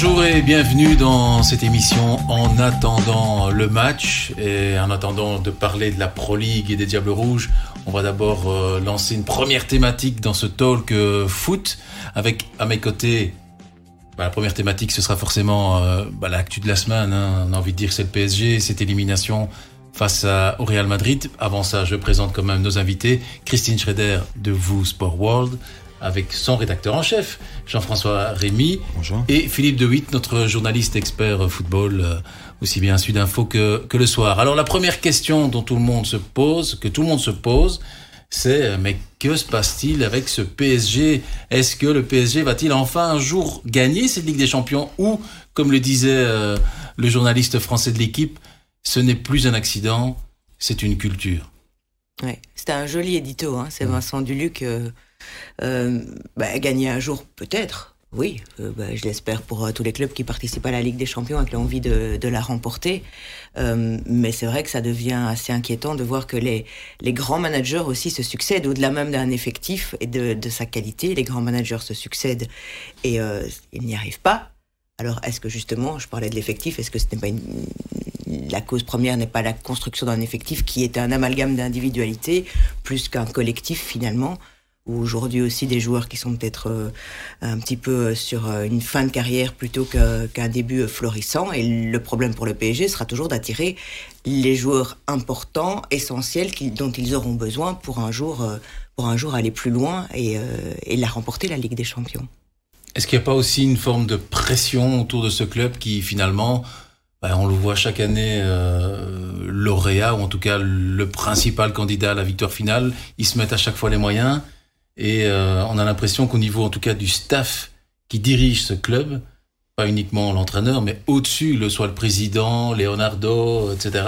Bonjour et bienvenue dans cette émission en attendant le match et en attendant de parler de la Pro League et des Diables Rouges. On va d'abord euh, lancer une première thématique dans ce talk euh, foot avec à mes côtés bah, la première thématique ce sera forcément euh, bah, l'actu de la semaine. Hein. On a envie de dire c'est le PSG, cette élimination face à, au Real Madrid. Avant ça, je présente quand même nos invités. Christine Schroeder de Vous Sport World, avec son rédacteur en chef, Jean-François Rémy. Bonjour. Et Philippe De Witt, notre journaliste expert football, euh, aussi bien à Sudinfo que, que le soir. Alors la première question dont tout le monde se pose, que tout le monde se pose, c'est euh, mais que se passe-t-il avec ce PSG Est-ce que le PSG va-t-il enfin un jour gagner cette Ligue des Champions? Ou, comme le disait euh, le journaliste français de l'équipe, ce n'est plus un accident, c'est une culture Ouais, c'était un joli édito, hein. c'est Vincent Duluc. Euh, bah, gagner un jour, peut-être. Oui, euh, bah, je l'espère pour euh, tous les clubs qui participent à la Ligue des Champions avec l'envie de, la remporter. Euh, mais c'est vrai que ça devient assez inquiétant de voir que les, les grands managers aussi se succèdent, au-delà même d'un effectif et de, de sa qualité. Les grands managers se succèdent et euh, ils n'y arrivent pas. Alors, est-ce que justement, je parlais de l'effectif, est-ce que ce n'est pas la cause première n'est pas la construction d'un effectif qui est un amalgame d'individualité plus qu'un collectif finalement? Ou aujourd'hui aussi des joueurs qui sont peut-être euh, un petit peu sur euh, une fin de carrière plutôt qu'un début euh, florissant. Et le problème pour le PSG sera toujours d'attirer les joueurs importants, essentiels, dont ils auront besoin pour un jour, euh, pour un jour aller plus loin et, euh, et la remporter la Ligue des Champions. Est-ce qu'il n'y a pas aussi une forme de pression autour de ce club qui finalement, ben, on le voit chaque année, euh, lauréat, ou en tout cas le principal candidat à la victoire finale, ils se mettent à chaque fois les moyens, et euh, on a l'impression qu'au niveau en tout cas du staff qui dirige ce club, pas uniquement l'entraîneur, mais au-dessus, le soit le président, Leonardo, etc.,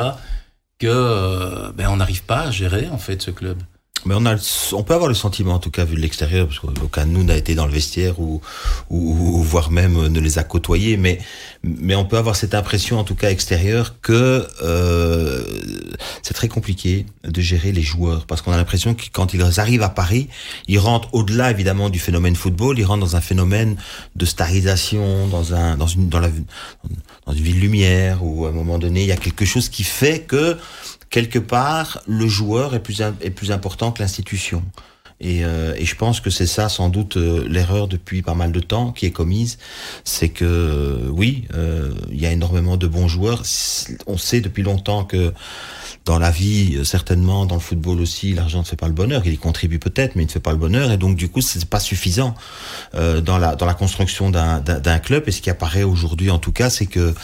que euh, ben, on n'arrive pas à gérer en fait ce club. Mais on a, on peut avoir le sentiment, en tout cas vu de l'extérieur, parce qu'aucun de nous n'a été dans le vestiaire ou, ou, ou voire même euh, ne les a côtoyés, mais mais on peut avoir cette impression, en tout cas extérieure, que euh, c'est très compliqué de gérer les joueurs, parce qu'on a l'impression que quand ils arrivent à Paris, ils rentrent au-delà évidemment du phénomène football, ils rentrent dans un phénomène de starisation, dans un dans une dans la dans une ville lumière, où à un moment donné il y a quelque chose qui fait que quelque part, le joueur est plus, important que l'institution. Et, euh, et je pense que c'est ça sans doute euh, l'erreur depuis pas mal de temps qui est commise, c'est que euh, oui, euh, il y a énormément de bons joueurs. On sait depuis longtemps que dans la vie, euh, certainement dans le football aussi, l'argent ne fait pas le bonheur. Il y contribue peut-être, mais il ne fait pas le bonheur. Et donc du coup, c'est pas suffisant dans la dans la construction d'un club. Et ce qui apparaît aujourd'hui, en tout cas, c'est que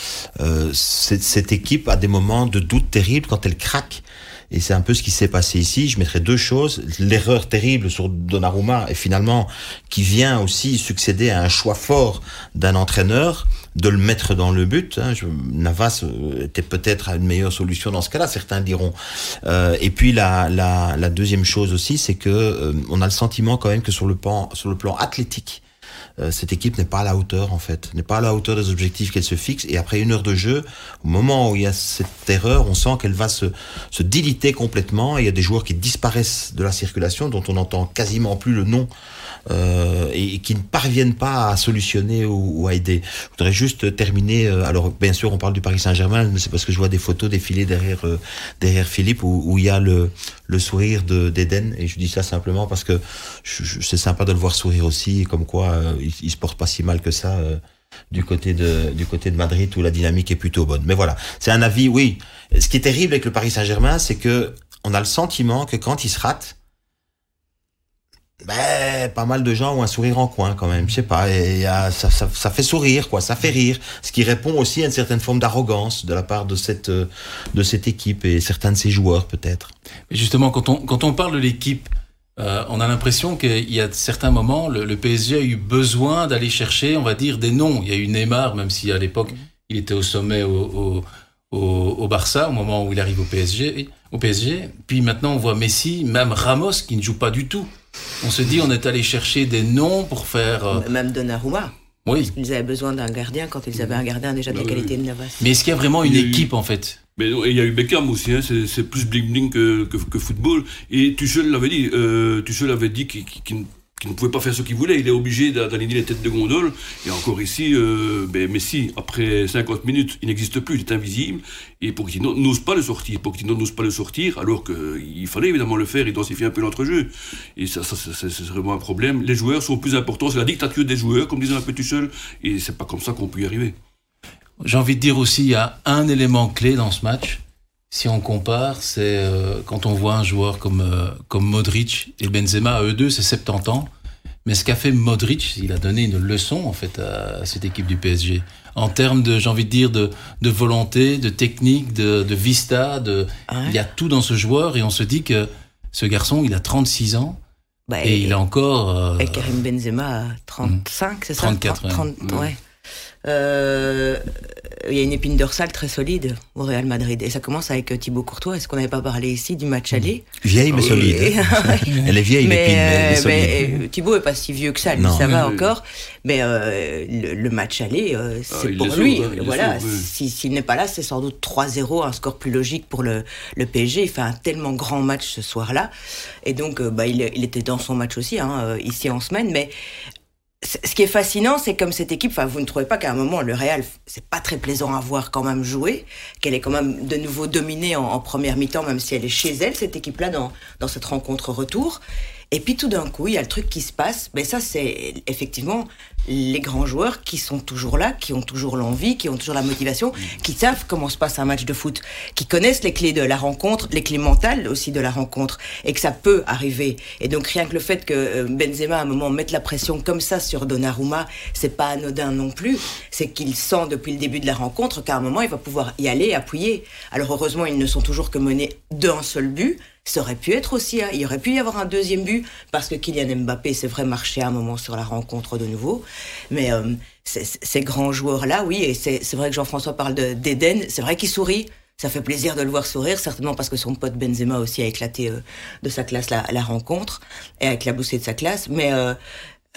cette, équipe a des moments de doute terribles quand elle craque. Et c'est un peu ce qui s'est passé ici. Je mettrai deux choses. L'erreur terrible sur Donnarumma et finalement qui vient aussi succéder à un choix fort d'un entraîneur de le mettre dans le but. Hein. Navas euh, était peut-être une meilleure solution dans ce cas-là, certains diront. Euh, et puis la, la, la deuxième chose aussi, c'est que euh, on a le sentiment quand même que sur le plan, sur le plan athlétique, euh, cette équipe n'est pas à la hauteur en fait, n'est pas à la hauteur des objectifs qu'elle se fixe. Et après une heure de jeu, au moment où il y a cette erreur, on sent qu'elle va se, se diliter complètement. Et il y a des joueurs qui disparaissent de la circulation, dont on n'entend quasiment plus le nom. Euh, et, qui ne parviennent pas à solutionner ou, ou à aider. Je voudrais juste terminer. euh, alors, bien sûr, on parle du Paris Saint-Germain, mais c'est parce que je vois des photos défiler derrière euh, derrière Philippe où, où il y a le, le sourire de d'Eden. Et je dis ça simplement parce que c'est sympa de le voir sourire aussi, et comme quoi euh, il, il se porte pas si mal que ça. euh, du côté de du côté de Madrid où la dynamique est plutôt bonne. Mais voilà, c'est un avis. Oui, ce qui est terrible avec le Paris Saint-Germain, c'est que on a le sentiment que quand il se rate, ben, pas mal de gens ont un sourire en coin quand même. Je sais pas, et il y a- ça, ça, fait sourire, quoi. Ça fait rire. Ce qui répond aussi à une certaine forme d'arrogance de la part de cette euh, de cette équipe et certains de ses joueurs peut-être. Justement, quand on, quand on parle de l'équipe, euh, on a l'impression qu'il y a certains moments, le, PSG a eu besoin d'aller chercher, on va dire, des noms. Il y a eu Neymar, même si à l'époque, il était au sommet au, au, au, au Barça, au moment où il arrive au PSG, au PSG. Puis maintenant, on voit Messi, même Ramos, qui ne joue pas du tout. On se dit, on est allé chercher des noms pour faire... euh, Même Donnarumma. oui. Ils avaient besoin d'un gardien quand ils avaient un gardien déjà de la oui. qualité de Navas. Mais est-ce qu'il y a vraiment une eu- équipe, en fait? Mais non, et il y a eu Beckham aussi, hein, c'est plus bling bling que, que, que football. Et Tuchel l'avait dit, euh, Tuchel avait dit qu'il qu'il- qui ne pouvait pas faire ce qu'il voulait. Il est obligé d'aligner les têtes de gondole. Et encore ici, euh, ben, Messi, après 50 minutes, il n'existe plus, il est invisible. Et Pochettino n'ose pas le sortir. Pochettino n'ose pas le sortir, alors qu'il fallait évidemment le faire, il densifier un peu l'entrejeu. Et ça, ça c'est vraiment un problème. Les joueurs sont plus importants, c'est la dictature des joueurs, comme disait un peu tout seul. Et c'est pas comme ça qu'on peut y arriver. J'ai envie de dire aussi, il y a un élément clé dans ce match. Si on compare, c'est euh, quand on voit un joueur comme, euh, comme Modric et Benzema, eux deux, c'est 70 ans. Mais ce qu'a fait Modric, il a donné une leçon en fait à, cette équipe du PSG. En termes de, j'ai envie de dire, de, de volonté, de technique, de, de vista, de, ah il y a tout dans ce joueur et on se dit que ce garçon, il a 36 ans. Bah, et, il a encore. Euh, et Karim Benzema a 35, c'est ça? 34, 30, ouais. Il y a une épine dorsale très solide au Real Madrid. Et ça commence avec euh, Thibaut Courtois. Est-ce qu'on n'avait pas parlé ici du match aller Vieille mais solide. elle est vieille mais, l'épine, mais, elle solide. Euh, Thibaut est pas si vieux que ça, lui, ça va encore. Mais le, match aller, ah, c'est pour lui. voilà, s'il n'est pas là, c'est sans doute 3-0, un score plus logique pour le, le PSG. Il fait un tellement grand match ce soir-là. Et donc, bah, il, il, était dans son match aussi, hein, ici en semaine. Mais ce qui est fascinant, c'est comme cette équipe, enfin, vous ne trouvez pas qu'à un moment, le Real, c'est pas très plaisant à voir quand même jouer, qu'elle est quand même de nouveau dominée en, première mi-temps, même si elle est chez elle, cette équipe-là, dans, dans cette rencontre retour. Et puis tout d'un coup, il y a le truc qui se passe. Mais ça, c'est effectivement les grands joueurs qui sont toujours là, qui ont toujours l'envie, qui ont toujours la motivation, qui savent comment se passe un match de foot, qui connaissent les clés de la rencontre, les clés mentales aussi de la rencontre, et que ça peut arriver. Et donc rien que le fait que euh, Benzema à un moment mette la pression comme ça sur Donnarumma, c'est pas anodin non plus. C'est qu'il sent depuis le début de la rencontre qu'à un moment il va pouvoir y aller, appuyer. Alors heureusement ils ne sont toujours que menés d'un seul but. Ça aurait pu être aussi, hein. il aurait pu y avoir un deuxième but parce que Kylian Mbappé, c'est vrai, marché à un moment sur la rencontre de nouveau. Mais euh, ces grands joueurs-là, oui, et c'est vrai que Jean-François parle d'Eden, c'est vrai qu'il sourit. Ça fait plaisir de le voir sourire, certainement parce que son pote Benzema aussi a éclaté euh, de sa classe la, la rencontre et a éclaboussé de sa classe. Mais euh,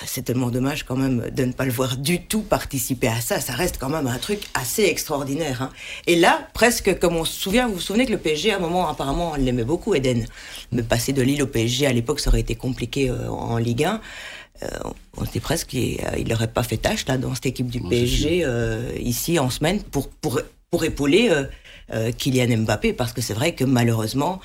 c'est tellement dommage quand même de ne pas le voir du tout participer à ça. Ça reste quand même un truc assez extraordinaire. Hein. Et là, presque comme on se souvient, vous vous souvenez que le PSG, à un moment, apparemment, on l'aimait beaucoup, Eden. Mais passer de Lille au PSG, à l'époque, ça aurait été compliqué euh, en Ligue 1. Euh, on dit presque qu'il n'aurait pas fait tâche là, dans cette équipe du PSG, euh, ici, en semaine, pour, pour, pour épauler Kylian Mbappé. Parce que c'est vrai que malheureusement,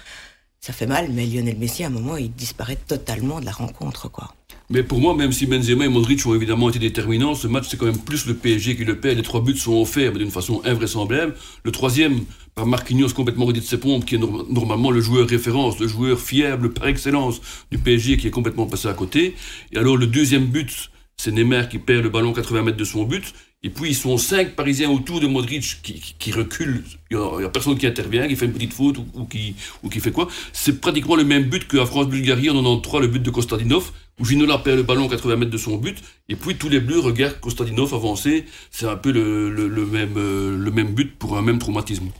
ça fait mal, mais Lionel Messi, à un moment, il disparaît totalement de la rencontre. quoi. Mais pour moi, même si Benzema et Modric ont évidemment été déterminants, ce match c'est quand même plus le PSG qui le perd. Les trois buts sont offerts d'une façon invraisemblable. Le troisième, par Marquinhos complètement redit de ses pompes, qui est normalement le joueur référence, le joueur fiable par excellence du PSG qui est complètement passé à côté. Et alors le deuxième but, c'est Neymar qui perd le ballon 80 mètres de son but. Et puis ils sont cinq Parisiens autour de Modric qui, qui, reculent. Il n'y a, personne qui intervient, qui fait une petite faute ou, qui, ou qui fait quoi. C'est pratiquement le même but qu'à France-Bulgarie en 93, le but de Kostadinov, où Ginola perd le ballon 80 mètres de son but. Et puis tous les Bleus regardent Kostadinov avancer. C'est un peu le, le, même, euh, le même but pour un même traumatisme.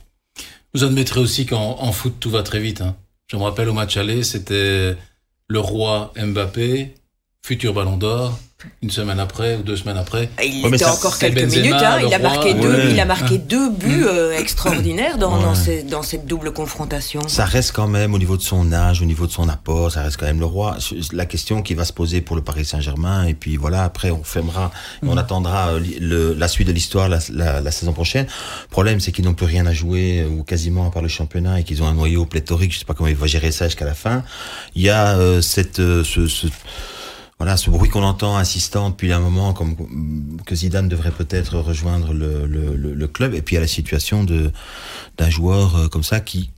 Vous admettrez aussi qu'en foot, tout va très vite. Hein. Je me rappelle au match aller, c'était le roi Mbappé, futur ballon d'or, une semaine après ou deux semaines après. Il était encore quelques minutes. Hein, il, a marqué deux, il a marqué deux buts mm. euh, extraordinaires dans, dans, dans, cette double confrontation. Ça reste quand même au niveau de son âge, au niveau de son apport, ça reste quand même le roi. La question qui va se poser pour le Paris Saint-Germain, et puis voilà, après on fermera, on mm. attendra euh, le, la suite de l'histoire la, la, la, saison prochaine. Le problème, c'est qu'ils n'ont plus rien à jouer, euh, ou quasiment à part le championnat, et qu'ils ont un noyau pléthorique. Je sais pas comment ils vont gérer ça jusqu'à la fin. Il y a cette, ce, ce voilà, ce bruit qu'on entend insistant depuis un moment, comme que Zidane devrait peut-être rejoindre le, club, et puis a la situation d'un joueur euh, comme ça qui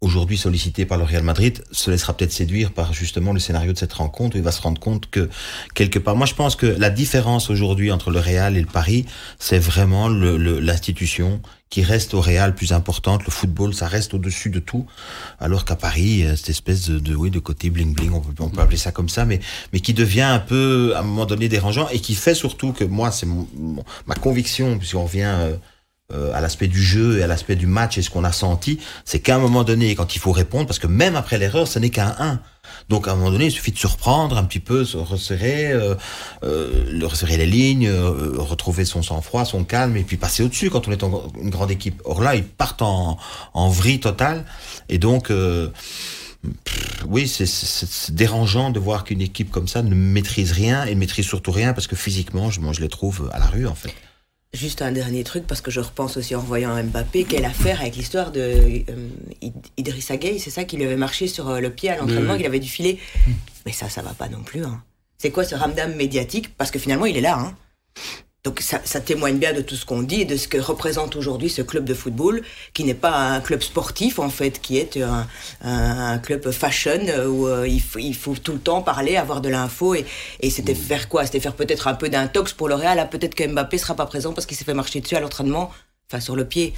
aujourd'hui sollicité par le Real Madrid, se laissera peut-être séduire par justement le scénario de cette rencontre. Où il va se rendre compte que quelque part, moi je pense que la différence aujourd'hui entre le Real et le Paris, c'est vraiment l'institution qui reste au Real plus importante, le football ça reste au-dessus de tout, alors qu'à Paris, cette espèce de, de, oui, de côté bling bling, on peut, on peut appeler ça comme ça, mais, mais qui devient un peu à un moment donné dérangeant et qui fait surtout que moi c'est ma conviction, puisqu'on revient euh, euh, à l'aspect du jeu et à l'aspect du match et ce qu'on a senti, c'est qu'à un moment donné, quand il faut répondre, parce que même après l'erreur, ce n'est qu'un 1. Donc à un moment donné, il suffit de surprendre un petit peu, se resserrer, euh, euh, resserrer les lignes, euh, retrouver son sang-froid, son calme, et puis passer au-dessus quand on est en, une grande équipe. Or là, ils partent en, en vrille totale, et donc oui, c'est dérangeant de voir qu'une équipe comme ça ne maîtrise rien et ne maîtrise surtout rien parce que physiquement, je, moi, je les trouve à la rue en fait. Juste un dernier truc, parce que je repense aussi en voyant Mbappé, quelle affaire avec l'histoire de euh, Idrissa Gueye, c'est ça qui lui avait marché sur euh, le pied à l'entraînement, qu'il avait dû filer. Mais ça, ça va pas non plus. Hein. C'est quoi ce ramdam médiatique? Parce que finalement, il est là. Hein. Donc ça, témoigne bien de tout ce qu'on dit et de ce que représente aujourd'hui ce club de football, qui n'est pas un club sportif en fait, qui est un, club fashion où euh, il, faut, tout le temps parler, avoir de l'info et, c'était faire quoi? C'était faire peut-être un peu d'intox pour le Real. Là, peut-être que Mbappé sera pas présent parce qu'il s'est fait marcher dessus à l'entraînement, enfin sur le pied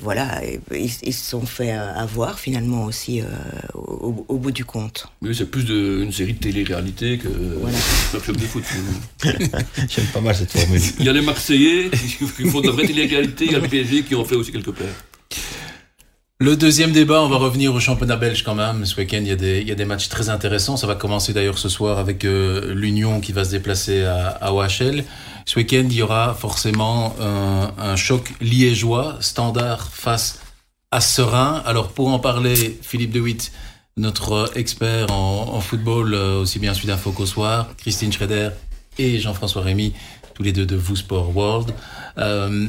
voilà, ils, se sont fait euh, avoir finalement aussi euh, au, bout du compte. Oui, c'est plus de, une série de télé-réalité que un club de foot. J'aime pas mal cette formule. Il y a les Marseillais qui font de la vraie télé-réalité, il y a le PSG qui en fait aussi quelque part. Le deuxième débat, on va revenir au championnat belge quand même. Ce week-end, il, y a des, il y a des matchs très intéressants. Ça va commencer d'ailleurs ce soir avec euh, l'Union qui va se déplacer à, à OHL. Ce week-end, il y aura forcément un, choc liégeois, standard face à Serein. Alors pour en parler, Philippe De Witt, notre expert en, football, euh, aussi bien celui d'Info qu'au soir, Christine Schroeder et Jean-François Rémy, tous les deux de Vous Sport World. Euh,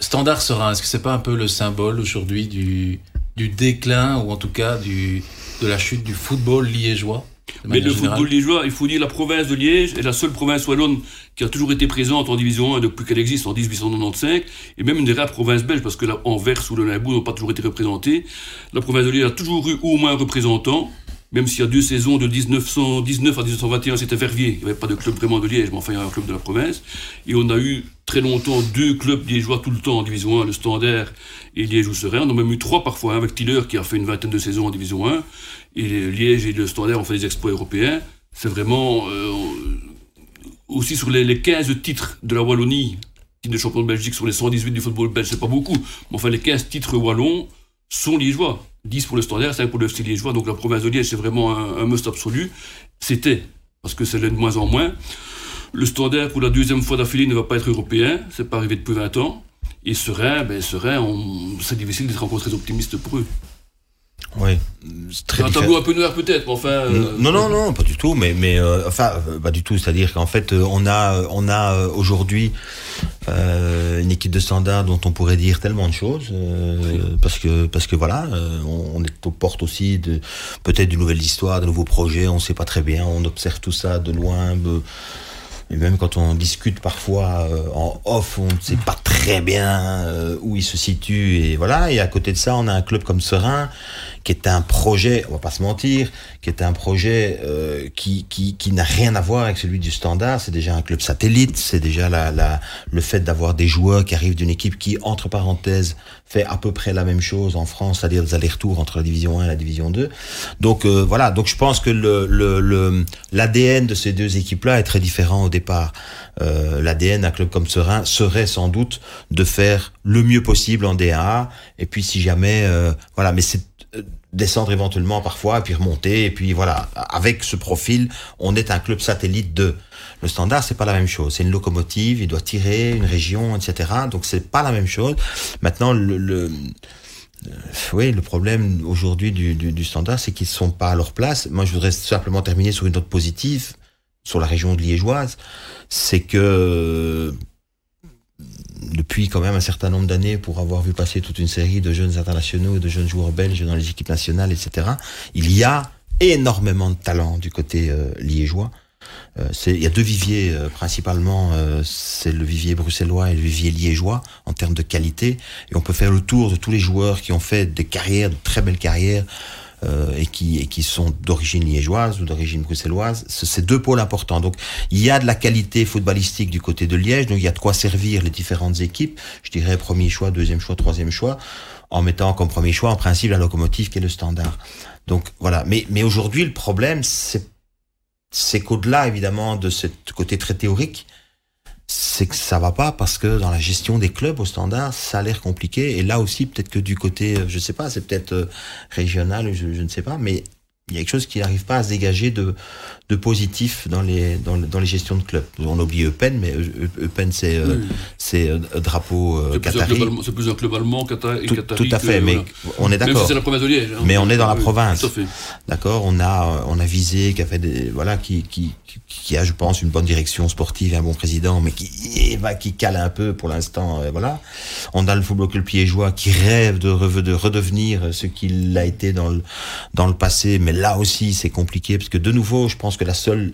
standard Serein, est-ce que c'est pas un peu le symbole aujourd'hui du, déclin ou en tout cas de la chute du football liégeois? Mais le football liégeois, il faut dire la province de Liège est la seule province wallonne qui a toujours été présente en division 1 depuis qu'elle existe en 1895, et même une des rares provinces belges, parce que là, Anvers ou le Limbourg n'ont pas toujours été représentés. La province de Liège a toujours eu au moins un représentant, même s'il y a deux saisons de 1919 à 1921, c'était Verviers. Il n'y avait pas de club vraiment de Liège, mais enfin, il y a un club de la province. Et on a eu très longtemps deux clubs liégeois tout le temps en division 1, le Standard et Liège ou Serein. On a même eu trois parfois, hein, avec Tiller qui a fait une vingtaine de saisons en division 1. Et Liège et le Standard ont fait des exploits européens. C'est vraiment euh, aussi sur les, 15 titres de la Wallonie, titre de champion de Belgique sur les 118 du football belge, c'est pas beaucoup. Mais enfin, les 15 titres wallons sont liégeois. 10 pour le Standard, 5 pour le FC liégeois. Donc la province de Liège, c'est vraiment un, must absolu. C'était, parce que c'est de moins en moins. Le Standard, pour la deuxième fois d'affilée, ne va pas être européen. C'est pas arrivé depuis 20 ans. Et Serein, ben, Serein, c'est difficile d'être encore très optimiste pour eux. Oui, très un tableau un peu noir peut-être, mais enfin. Euh, non, non, non, pas du tout, mais, mais euh, enfin, euh, pas du tout. C'est-à-dire qu'en fait, on a, on a aujourd'hui une équipe de standard dont on pourrait dire tellement de choses, parce que, parce que voilà, on, est aux portes aussi de peut-être d'une nouvelle histoire, de nouveaux projets. On ne sait pas très bien. On observe tout ça de loin. Et même quand on discute parfois en off, on ne sait pas très bien où il se situe. Et voilà. Et à côté de ça, on a un club comme Serein qui est un projet, on va pas se mentir, qui est un projet euh, qui, qui, qui n'a rien à voir avec celui du Standard. C'est déjà un club satellite, c'est déjà la, la, le fait d'avoir des joueurs qui arrivent d'une équipe qui, entre parenthèses, fait à peu près la même chose en France, c'est-à-dire des allers-retours entre la division 1 et la division 2. Donc euh, voilà, donc je pense que le, le, l'ADN de ces deux équipes-là est très différent au départ. Euh, L'ADN d'un club comme Serein serait sans doute de faire le mieux possible en DA, et puis si jamais, euh, voilà, mais c'est descendre éventuellement parfois, puis remonter, et puis voilà. Avec ce profil, on est un club satellite de. Le standard, c'est pas la même chose. C'est une locomotive, il doit tirer une région, etc. Donc c'est pas la même chose. Maintenant, le, le euh, oui, le problème aujourd'hui du, du, du, standard, c'est qu'ils sont pas à leur place. Moi, je voudrais simplement terminer sur une note positive sur la région liégeoise, c'est que depuis quand même un certain nombre d'années pour avoir vu passer toute une série de jeunes internationaux et de jeunes joueurs belges dans les équipes nationales, etc. Il y a énormément de talent du côté euh, liégeois. Euh, il y a deux viviers euh, principalement, euh, c'est le vivier bruxellois et le vivier liégeois en termes de qualité. Et on peut faire le tour de tous les joueurs qui ont fait des carrières, de très belles carrières euh, et, qui, et qui sont d'origine liégeoise ou d'origine bruxelloise. C'est deux pôles importants. Donc il y a de la qualité footballistique du côté de Liège, donc il y a de quoi servir les différentes équipes. Je dirais premier choix, deuxième choix, troisième choix, en mettant comme premier choix en principe la locomotive qui est le standard. Donc voilà. Mais, mais aujourd'hui le problème c'est c'est qu'au-delà évidemment de ce côté très théorique, c'est que ça va pas parce que dans la gestion des clubs au standard, ça a l'air compliqué. Et là aussi, peut-être que du côté, euh, je sais pas, c'est peut-être euh, régional, je, je, ne sais pas, mais il y a quelque chose qui n'arrive pas à se dégager de, de positif dans les, dans, dans les gestions de clubs. On oublie Eupen, mais Eupen, c'est euh, c'est euh, drapeau euh, qatari. C'est plus un club allemand qatari. Tout, tout à fait, mais on est d'accord. c'est la province de Liège. Hein. Mais on est dans la province. Tout à fait. D'accord, on a, on a visé, qui a fait des, voilà, qui, qui, qui a, je pense, une bonne direction sportive et un bon président, mais qui, va, qui cale un peu pour l'instant, voilà. On a le football club piégeois qui rêve de, de redevenir ce qu'il a été dans le, dans le passé, mais là aussi, c'est compliqué parce que de nouveau, je pense que la seule,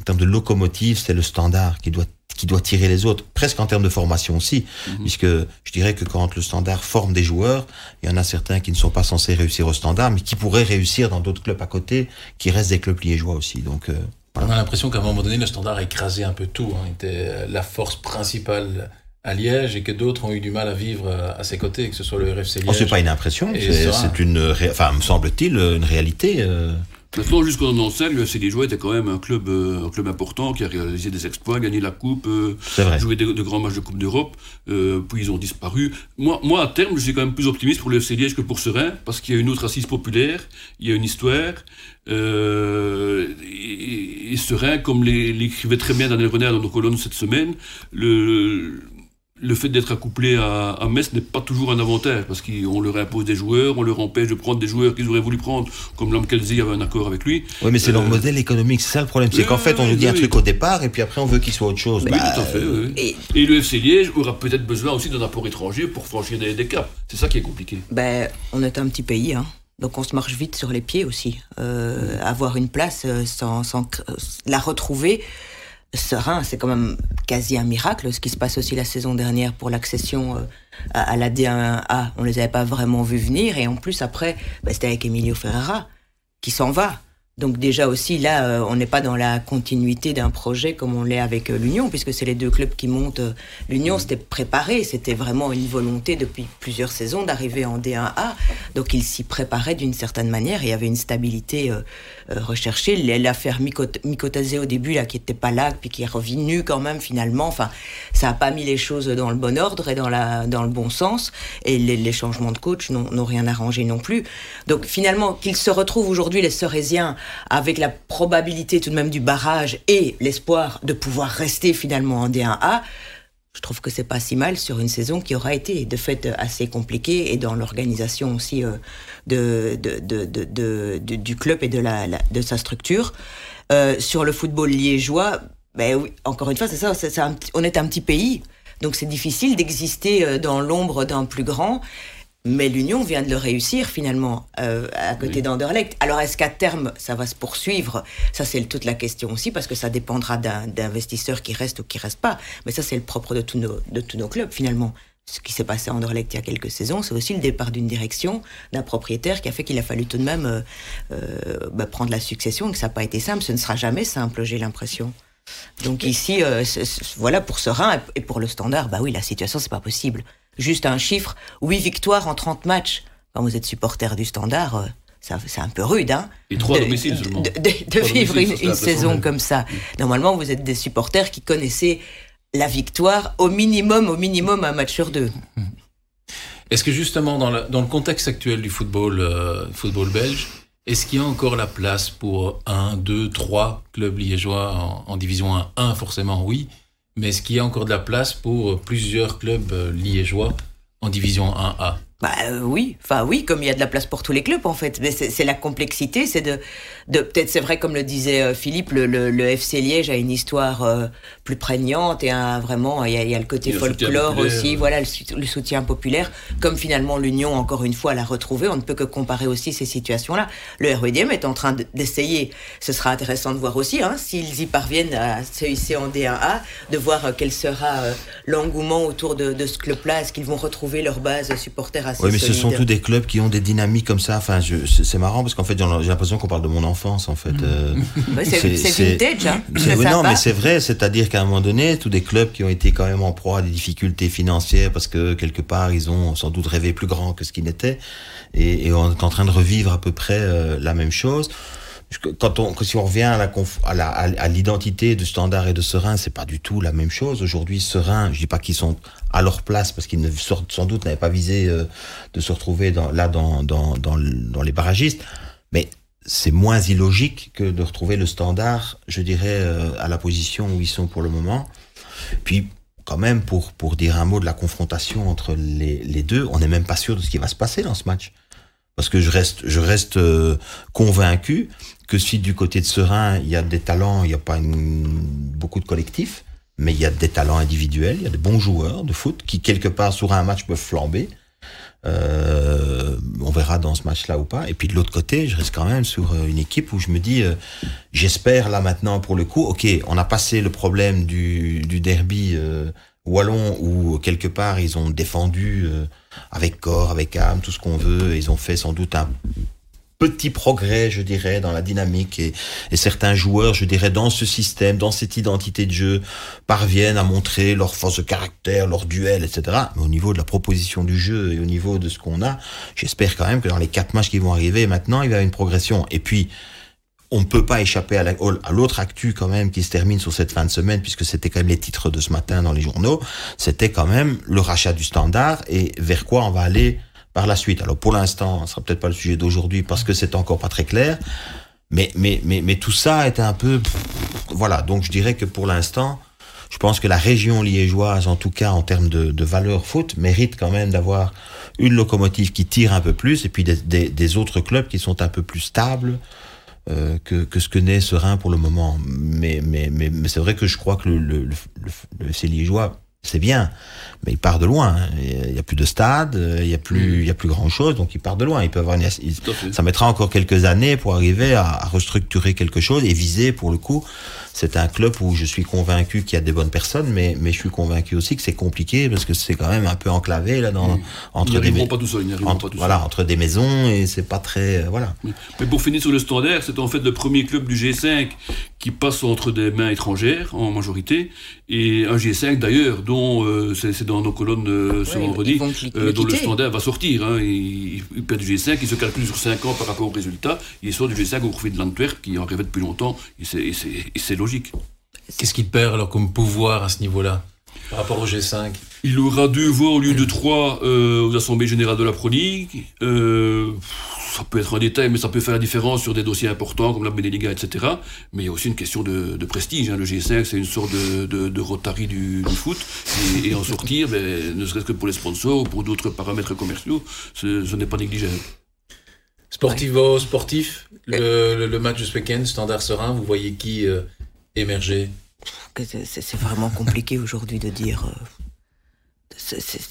en termes de locomotive, c'est le standard qui doit qui doit tirer les autres, presque en termes de formation aussi, mhm. puisque je dirais que quand le standard forme des joueurs, il y en a certains qui ne sont pas censés réussir au standard, mais qui pourraient réussir dans d'autres clubs à côté, qui restent des clubs liégeois aussi. Donc, euh, On a l'impression qu'à un moment donné, le standard a écrasé un peu tout. Hein. Était la force principale à Liège et que d'autres ont eu du mal à vivre euh, à ses côtés, que ce soit le RFC Liège. Oh, c'est pas une impression, c'est une, enfin, me semble-t-il, une réalité. Euh. Maintenant, jusqu'en annonçait, le FC Liégeois était quand même un club, euh, un club important qui a réalisé des exploits, gagné la Coupe, joué de, grands matchs de Coupe d'Europe, puis ils ont disparu. Moi, moi, à terme, je suis quand même plus optimiste pour le FC Liège que pour Serein, parce qu'il y a une autre assise populaire, il y a une histoire. Euh, et, et, Serein, comme l'écrivait très bien Daniel Renard dans nos colonnes cette semaine, le, le fait d'être accouplé à, à Metz n'est pas toujours un avantage, parce qu'on leur impose des joueurs, on leur empêche de prendre des joueurs qu'ils auraient voulu prendre, comme Lamkelzi avait un accord avec lui. Oui, mais c'est leur euh, modèle économique, c'est ça le problème. C'est qu'en fait, on nous dit un truc au départ, et puis après, on veut qu'il soit autre chose. Oui, bah, tout à fait. Et... et... le FC Liège aura peut-être besoin aussi d'un apport étranger pour franchir des, des caps. C'est ça qui est compliqué. Ben, on est un petit pays, hein. Donc on se marche vite sur les pieds aussi. Euh, avoir une place euh, sans, sans la retrouver, serein. C'est quand même quasi un miracle, ce qui se passe aussi la saison dernière pour l'accession euh, à, la D1A. On les avait pas vraiment vus venir. Et en plus, après, bah, c'était avec Emilio Ferreira, qui s'en va. Donc déjà aussi là, euh, on n'est pas dans la continuité d'un projet comme on l'est avec euh, l'Union, puisque c'est les deux clubs qui montent. L'Union, c'était préparé, c'était vraiment une volonté depuis plusieurs saisons d'arriver en D1A. Donc il s'y préparait d'une certaine manière. Il y avait une stabilité euh, recherchée. L'affaire Mikotazé au début, là, qui n'était pas là, puis qui est revenu quand même finalement. Enfin, ça n'a pas mis les choses dans le bon ordre et dans, la, dans le bon sens. Et les, changements de coach n'ont rien arrangé non plus. Donc finalement, qu'ils se retrouvent aujourd'hui, les Cerésiens, avec la probabilité tout de même du barrage et l'espoir de pouvoir rester finalement en D1A, je trouve que c'est pas si mal sur une saison qui aura été de fait assez compliquée et dans l'organisation aussi euh, du club et de, sa structure. Euh, sur le football liégeois, ben oui, encore une fois, c'est ça, on est un petit pays, donc c'est difficile d'exister euh, dans l'ombre d'un plus grand. Mais l'Union vient de le réussir finalement euh, à côté d'Anderlecht. Alors est-ce qu'à terme ça va se poursuivre? Ça c'est toute la question aussi parce que ça dépendra d'investisseurs qui restent ou qui restent pas. Mais ça c'est le propre de tous nos, de tous nos clubs finalement. Ce qui s'est passé à Anderlecht il y a quelques saisons, c'est aussi le départ d'une direction, d'un propriétaire qui a fait qu'il a fallu tout de même euh, euh, bah, prendre la succession et que ça n'a pas été simple. Ce ne sera jamais simple, j'ai l'impression. Donc ici, voilà pour Serein et pour le Standard, bah oui, la situation c'est pas possible. Juste un chiffre, 8 victoires en 30 matchs. Quand vous êtes supporter du Standard, euh, c'est un peu rude, hein Et trois domiciles seulement. De, vivre une, saison comme ça. Normalement, vous êtes des supporters qui connaissaient la victoire au minimum, au minimum un match sur deux. Est-ce que justement, dans, dans, le contexte actuel du football, euh, football belge, est-ce qu'il y a encore la place pour un, deux, trois clubs liégeois en, en division 1 1 forcément oui, mais est-ce qu'il y a encore de la place pour plusieurs clubs euh, liégeois en division 1A bah euh, oui, enfin oui, comme il y a de la place pour tous les clubs en fait. Mais c'est la complexité, c'est de, de peut-être c'est vrai comme le disait Philippe, le, le, FC Liège a une histoire plus prégnante et un, vraiment il y, a, il y, a, le côté folklore aussi, voilà le, soutien populaire. Comme finalement l'Union encore une fois l'a retrouvé, on ne peut que comparer aussi ces situations-là. Le REDM est en train d'essayer. Ce sera intéressant de voir aussi hein, s'ils y parviennent à se hisser en D1A, de voir quel sera l'engouement autour de, de ce club-là. Est-ce qu'ils vont retrouver leur base supporter oui, mais ce sont tous des clubs qui ont des dynamiques comme ça. Enfin, c'est marrant parce qu'en fait, j'ai l'impression qu'on parle de mon enfance, en fait. Euh, c'est vintage, hein. non, mais c'est vrai. C'est-à-dire qu'à un moment donné, tous des clubs qui ont été quand même en proie à des difficultés financières parce que quelque part, ils ont sans doute rêvé plus grand que ce qu'ils n'étaient et, et, on est en train de revivre à peu près euh, la même chose quand on, si on revient à l'identité de Standard et de Serein, c'est pas du tout la même chose. Aujourd'hui, Serein, je dis pas qu'ils sont à leur place parce qu'ils ne sans doute n'avaient pas visé euh, de se retrouver là dans, dans, dans, dans les barragistes, mais c'est moins illogique que de retrouver le standard, je dirais, euh, à la position où ils sont pour le moment. Puis, quand même, pour, pour dire un mot de la confrontation entre les, les deux, on n'est même pas sûr de ce qui va se passer dans ce match. Parce que je reste, je reste euh, convaincu que si du côté de Serein, il y a des talents, il n'y a pas beaucoup de collectifs, mais il y a des talents individuels, il y a des bons joueurs de foot qui, quelque part, sur un match, peuvent flamber. Euh, on verra dans ce match-là ou pas. Et puis de l'autre côté, je reste quand même sur euh, une équipe où je me dis, euh, j'espère là maintenant pour le coup, ok, on a passé le problème du, du derby euh, wallon où quelque part ils ont défendu avec corps, avec âme, tout ce qu'on veut. Ils ont fait sans doute un petit progrès, je dirais, dans la dynamique et, et, certains joueurs, je dirais, dans ce système, dans cette identité de jeu, parviennent à montrer leur force de caractère, leur duel, etc. Mais au niveau de la proposition du jeu et au niveau de ce qu'on a, j'espère quand même que dans les quatre matchs qui vont arriver, maintenant, il y avoir une progression. Et puis, on ne peut pas échapper à l'autre actu quand même qui se termine sur cette fin de semaine, puisque c'était quand même les titres de ce matin dans les journaux, c'était quand même le rachat du standard et vers quoi on va aller par la suite. Alors pour l'instant, ce sera peut-être pas le sujet d'aujourd'hui parce que c'est encore pas très clair. Mais, mais, mais, mais tout ça est un peu... Voilà, donc je dirais que pour l'instant, je pense que la région liégeoise, en tout cas en termes de, valeur foot, mérite quand même d'avoir une locomotive qui tire un peu plus et puis des, des, autres clubs qui sont un peu plus stables. Euh, que, que ce que naît Serein pour le moment. Mais, mais, mais, mais c'est vrai que je crois que le, le, le, le, le Liégeois c'est bien, mais il part de loin. Hein. Il y a plus de stade, il y a plus, il y a plus grand chose, donc il part de loin. Il peut avoir une, il, ça mettra encore quelques années pour arriver à, à, restructurer quelque chose et viser pour le coup. C'est un club où je suis convaincu qu'il y a des bonnes personnes, mais, mais je suis convaincu aussi que c'est compliqué parce que c'est quand même un peu enclavé là dans, mmh. entre des pas tout seul, entre, pas tout voilà, entre des maisons et c'est pas très, voilà. Mais pour finir sur le standard, c'est en fait le premier club du G5 qui passe entre des mains étrangères en majorité et un G5 d'ailleurs dont euh, c'est dans nos colonnes euh, ce Ouais, vendredi euh, le dont le standard va sortir hein, il, il perd du G5 il se calcule sur 5 ans par rapport au résultat. Il sort du G5 au profit de l'Antwerp qui en rêvait depuis longtemps. Et c'est logique. Qu'est-ce qu'il perd alors comme pouvoir à ce niveau-là? Par rapport au G5 Il aura deux voix au lieu de trois euh, aux assemblées générales de la Pro League. Euh, ça peut être un détail, mais ça peut faire la différence sur des dossiers importants comme la Beneliga, etc. Mais il y a aussi une question de, de prestige. hein. Le G5, c'est une sorte de, de, de Rotary du, du foot. Et, et en sortir, ben, ne serait-ce que pour les sponsors ou pour d'autres paramètres commerciaux, ce, ce n'est pas négligeable. Sportivo, sportif, le, le- le match de ce week-end, Standard Serein, vous voyez qui euh, émerger? C'est- vraiment compliqué aujourd'hui de dire. euh,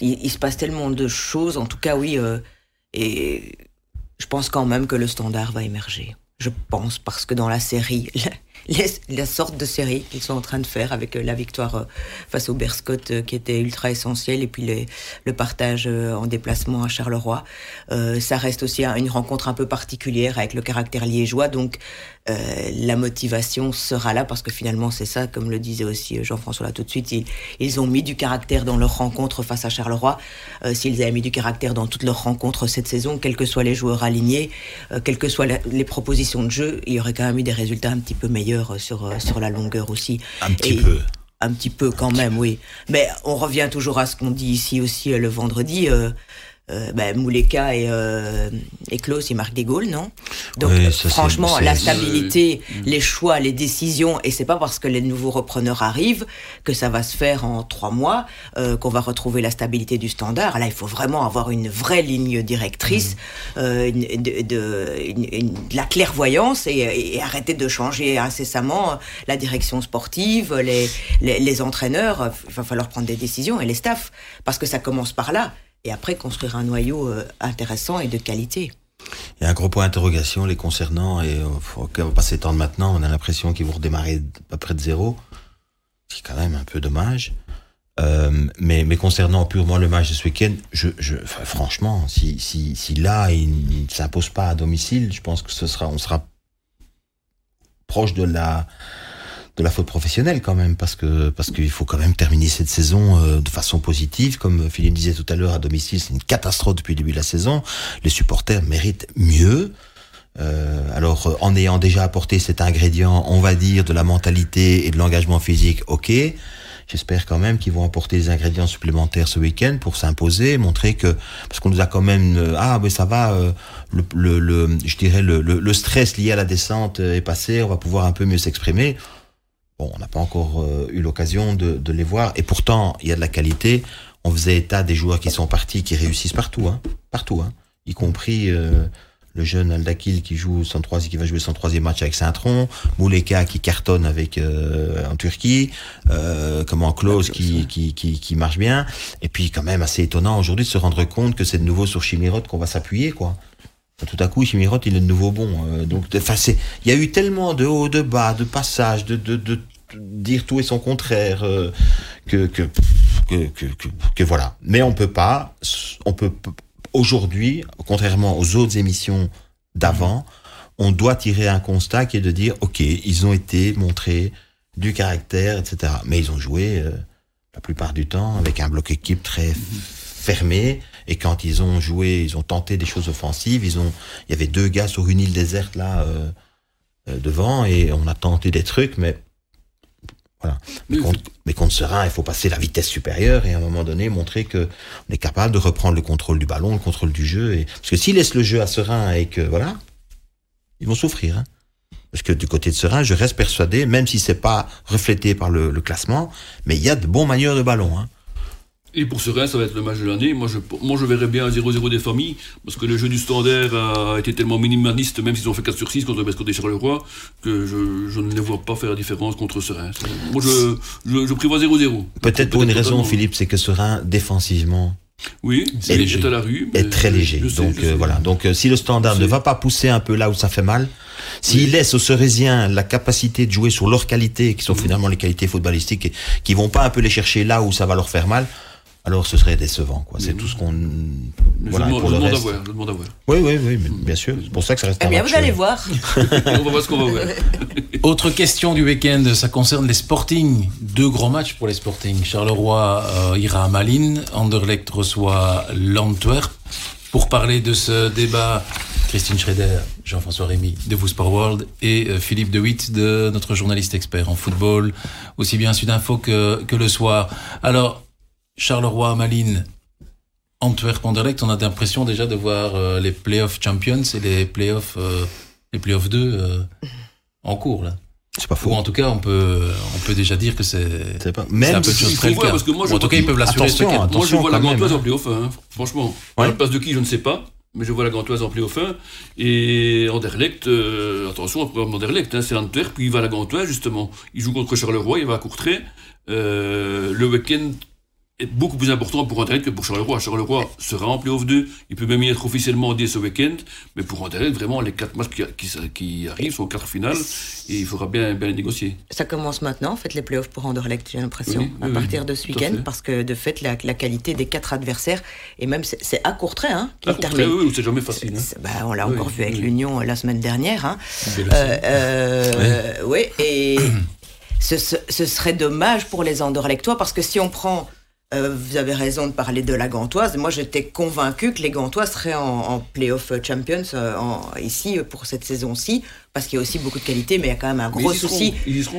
il, se passe tellement de choses, en tout cas, oui. euh, et je pense quand même que le standard va émerger. Je pense, parce que dans la série, la, sorte de série qu'ils sont en train de faire avec euh, la victoire face au Berscott qui était ultra essentielle et puis le partage en déplacement à Charleroi, ça reste aussi un- une rencontre un peu particulière avec le caractère liégeois. Donc euh, la motivation sera là parce que finalement c'est ça, comme le disait aussi euh, Jean-François là tout de suite, ils, ils ont mis du caractère dans leur rencontre face à Charleroi. Euh, S'ils avaient mis du caractère dans toutes leurs rencontres cette saison, quels que soient les joueurs alignés, euh, quelles que soient la- les propositions de jeu, il y aurait quand même eu des résultats un petit peu meilleurs euh, sur, sur la longueur aussi. Un petit Et- peu. Un petit peu quand même, oui. Mais on revient toujours à ce qu'on dit ici aussi le vendredi. Euh, euh, ben, Mouleka et, euh, et Klaus, ils marquent des goals, non? Donc Oui, euh, ça, c'est- franchement, la stabilité, les choix, les décisions, et c'est pas parce que les nouveaux repreneurs arrivent que ça va se faire en trois mois euh, qu'on va retrouver la stabilité du standard. Là, il faut vraiment avoir une vraie ligne directrice, euh, une- de, de- une- une- de la clairvoyance et, et arrêter de changer incessamment la direction sportive, les, les, les entraîneurs. Il va falloir prendre des décisions et les staffs parce que ça commence par là. Et après, construire un noyau euh, intéressant et de qualité. Il y a un gros point d'interrogation les concernant et euh, qu'on va pas s'étendre maintenant. On a l'impression qu'ils vont redémarrer à près de zéro. C'est quand même un peu dommage. Euh, mais, mais concernant purement le match de ce week-end, je, franchement, si, si, si là il ne s'impose pas à domicile, je pense que ce sera, on sera proche de la de la faute professionnelle quand même parce que parce qu'il faut quand même terminer cette saison euh, de façon positive. Comme Philippe disait tout à l'heure à domicile c'est une catastrophe depuis le début de la saison. Les supporters méritent mieux. Euh, alors euh, en ayant déjà apporté cet ingrédient on va dire de la mentalité et de l'engagement physique ok. J'espère quand même qu'ils vont apporter des ingrédients supplémentaires ce week-end pour s'imposer, montrer que parce qu'on nous a quand même euh, ah mais ça va, euh, le, le, le, je dirais le, le, stress lié à la descente est passé, on va pouvoir un peu mieux s'exprimer. Bon, on n'a pas encore euh, eu l'occasion de, de, les voir et pourtant il y a de la qualité. On faisait état des joueurs qui sont partis, qui réussissent partout, hein, partout, hein, y compris le jeune Aldakil qui joue son troisième, qui va jouer son troisième match avec Saint-Tron, Mouleka qui cartonne avec euh, en Turquie, euh, comment Klaus qui, qui, qui, qui, marche bien, et puis quand même assez étonnant aujourd'hui de se rendre compte que c'est de nouveau sur Chimirot qu'on va s'appuyer quoi. Tout à coup, Chimirot, il est de nouveau bon. Euh, donc, enfin, c'est, il y a eu tellement de hauts, de bas, de passages, de, de, de, dire tout et son contraire, euh, que, que, que, que, voilà. Mais on peut pas, on peut aujourd'hui, contrairement aux autres émissions d'avant, on doit tirer un constat qui est de dire, OK, ils ont été montrés du caractère, etc. Mais ils ont joué euh, la plupart du temps avec un bloc équipe très fermé. Et quand ils ont joué, ils ont tenté des choses offensives. Ils ont, il y avait deux gars sur une île déserte là euh, devant et on a tenté des trucs, mais voilà. Mais, contre, Serein, il faut passer la vitesse supérieure et à un moment donné montrer que on est capable de reprendre le contrôle du ballon, le contrôle du jeu. Et... Parce que s'ils laissent le jeu à Serein et que voilà, ils vont souffrir. Hein. Parce que du côté de Serein, je reste persuadé, même si c'est pas reflété par le, classement, mais il y a de bons manieurs de ballon. Hein. Et pour Serein, ça va être le match de l'année. Moi je, moi, je verrais bien un 0-0 des familles, parce que le jeu du standard a été tellement minimaliste, même s'ils ont fait 4 sur 6 contre Besco des Charleroi, que je, je, ne les vois pas faire la différence contre Serein. Moi, je, je, je prévois 0-0. Peut-être pour une raison, Philippe, c'est que Serein, défensivement, oui, c'est léger à la rue. Est très léger. donc euh, voilà. Donc euh, si le standard ne va pas pousser un peu là où ça fait mal, s'il laisse aux Cerésiens la capacité de jouer sur leurs qualités, qui sont finalement les qualités footballistiques, et, qui vont pas un peu les chercher là où ça va leur faire mal, alors ce serait décevant. Quoi. C'est tout ce qu'on. Voilà, je, demande, à voir, je demande à voir. Oui, oui, oui, bien sûr. C'est pour ça que ça reste eh bien, vous allez voir. On va voir ce qu'on va voir. Autre question du week-end, ça concerne les Sporting. Deux grands matchs pour les Sporting. Charleroi euh, ira à Malines, Anderlecht reçoit l'Antwerp. Pour parler de ce débat, Christine Schrader, Jean-François Rémy de Vous Sport World et euh, Philippe De Witt de notre journaliste expert en football, aussi bien Sudinfo que, que le soir. Alors, Charleroi, Malines, Antwerp, Anderlecht, on a l'impression déjà de voir euh, les playoffs champions et les playoffs, euh, les playoffs 2 euh, en cours là. C'est pas faux. Ou en tout cas, on peut, on peut déjà dire que c'est. C'est pas. Même un peu de chose près le cas. Parce que moi, en tout cas, ils peuvent l'assurer. Attention, moi, je vois la Gantoise en playoff 1, franchement. À la place de qui, je ne sais pas. Mais je vois la Gantoise en playoff 1. Et Anderlecht, attention, le programme d'Anderlecht, hein, c'est Antwerp, puis il va à la Gantoise, justement. Il joue contre Charleroi, il va à Courtrai. le week-end est beaucoup plus important pour Anderlecht que pour Charleroi. Charleroi sera en playoff 2, il peut même y être officiellement dès ce week-end, mais pour Anderlecht, vraiment, les quatre matchs qui, qui, arrivent sont quatre finales, et il faudra bien, bien les négocier. Ça commence maintenant, en fait, les playoffs pour Anderlecht, j'ai l'impression, à partir de ce week-end, parce que de fait, la, qualité des quatre adversaires, et même c'est à court trait, hein, qui termine. Oui, c'est jamais facile. Hein. Bah, on l'a encore vu avec l'Union euh, la semaine dernière. Hein. Euh, euh, oui, et ce, ce, serait dommage pour les Anderlechtois, parce que si on prend euh, vous avez raison de parler de la Gantoise. Moi, j'étais convaincu que les Gantois seraient en, en Playoff Champions euh, ici pour cette saison-ci, parce qu'il y a aussi beaucoup de qualité, mais il y a quand même un gros souci.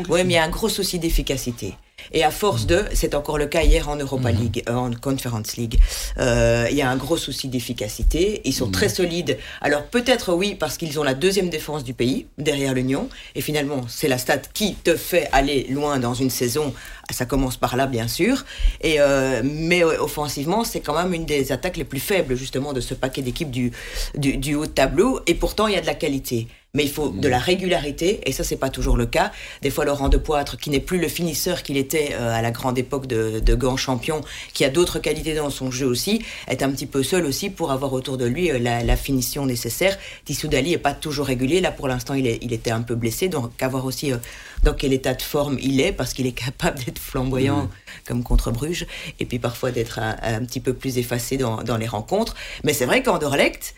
Oui, mais il y a un gros souci d'efficacité. Et à force de, c'est encore le cas hier en Europa mhm. League, euh, en Conference League, euh, il y a un gros souci d'efficacité. Ils sont mhm. très solides. Alors peut-être oui, parce qu'ils ont la deuxième défense du pays, derrière l'Union. Et finalement, c'est la stat qui te fait aller loin dans une saison. Ça commence par là, bien sûr. Et, euh, mais offensivement, c'est quand même une des attaques les plus faibles, justement, de ce paquet d'équipes du, du, du haut de tableau. Et pourtant, il y a de la qualité mais il faut de la régularité, et ça, c'est pas toujours le cas. Des fois, Laurent de Poitre, qui n'est plus le finisseur qu'il était euh, à la grande époque de, de Gand champion, qui a d'autres qualités dans son jeu aussi, est un petit peu seul aussi pour avoir autour de lui euh, la, finition nécessaire. Tissou Dali est pas toujours régulier. Là, pour l'instant, il, il était un peu blessé, donc avoir aussi euh, dans quel état de forme il est, parce qu'il est capable d'être flamboyant comme contre Bruges, et puis parfois d'être un, petit peu plus effacé dans, dans les rencontres. Mais c'est vrai qu'Anderlecht,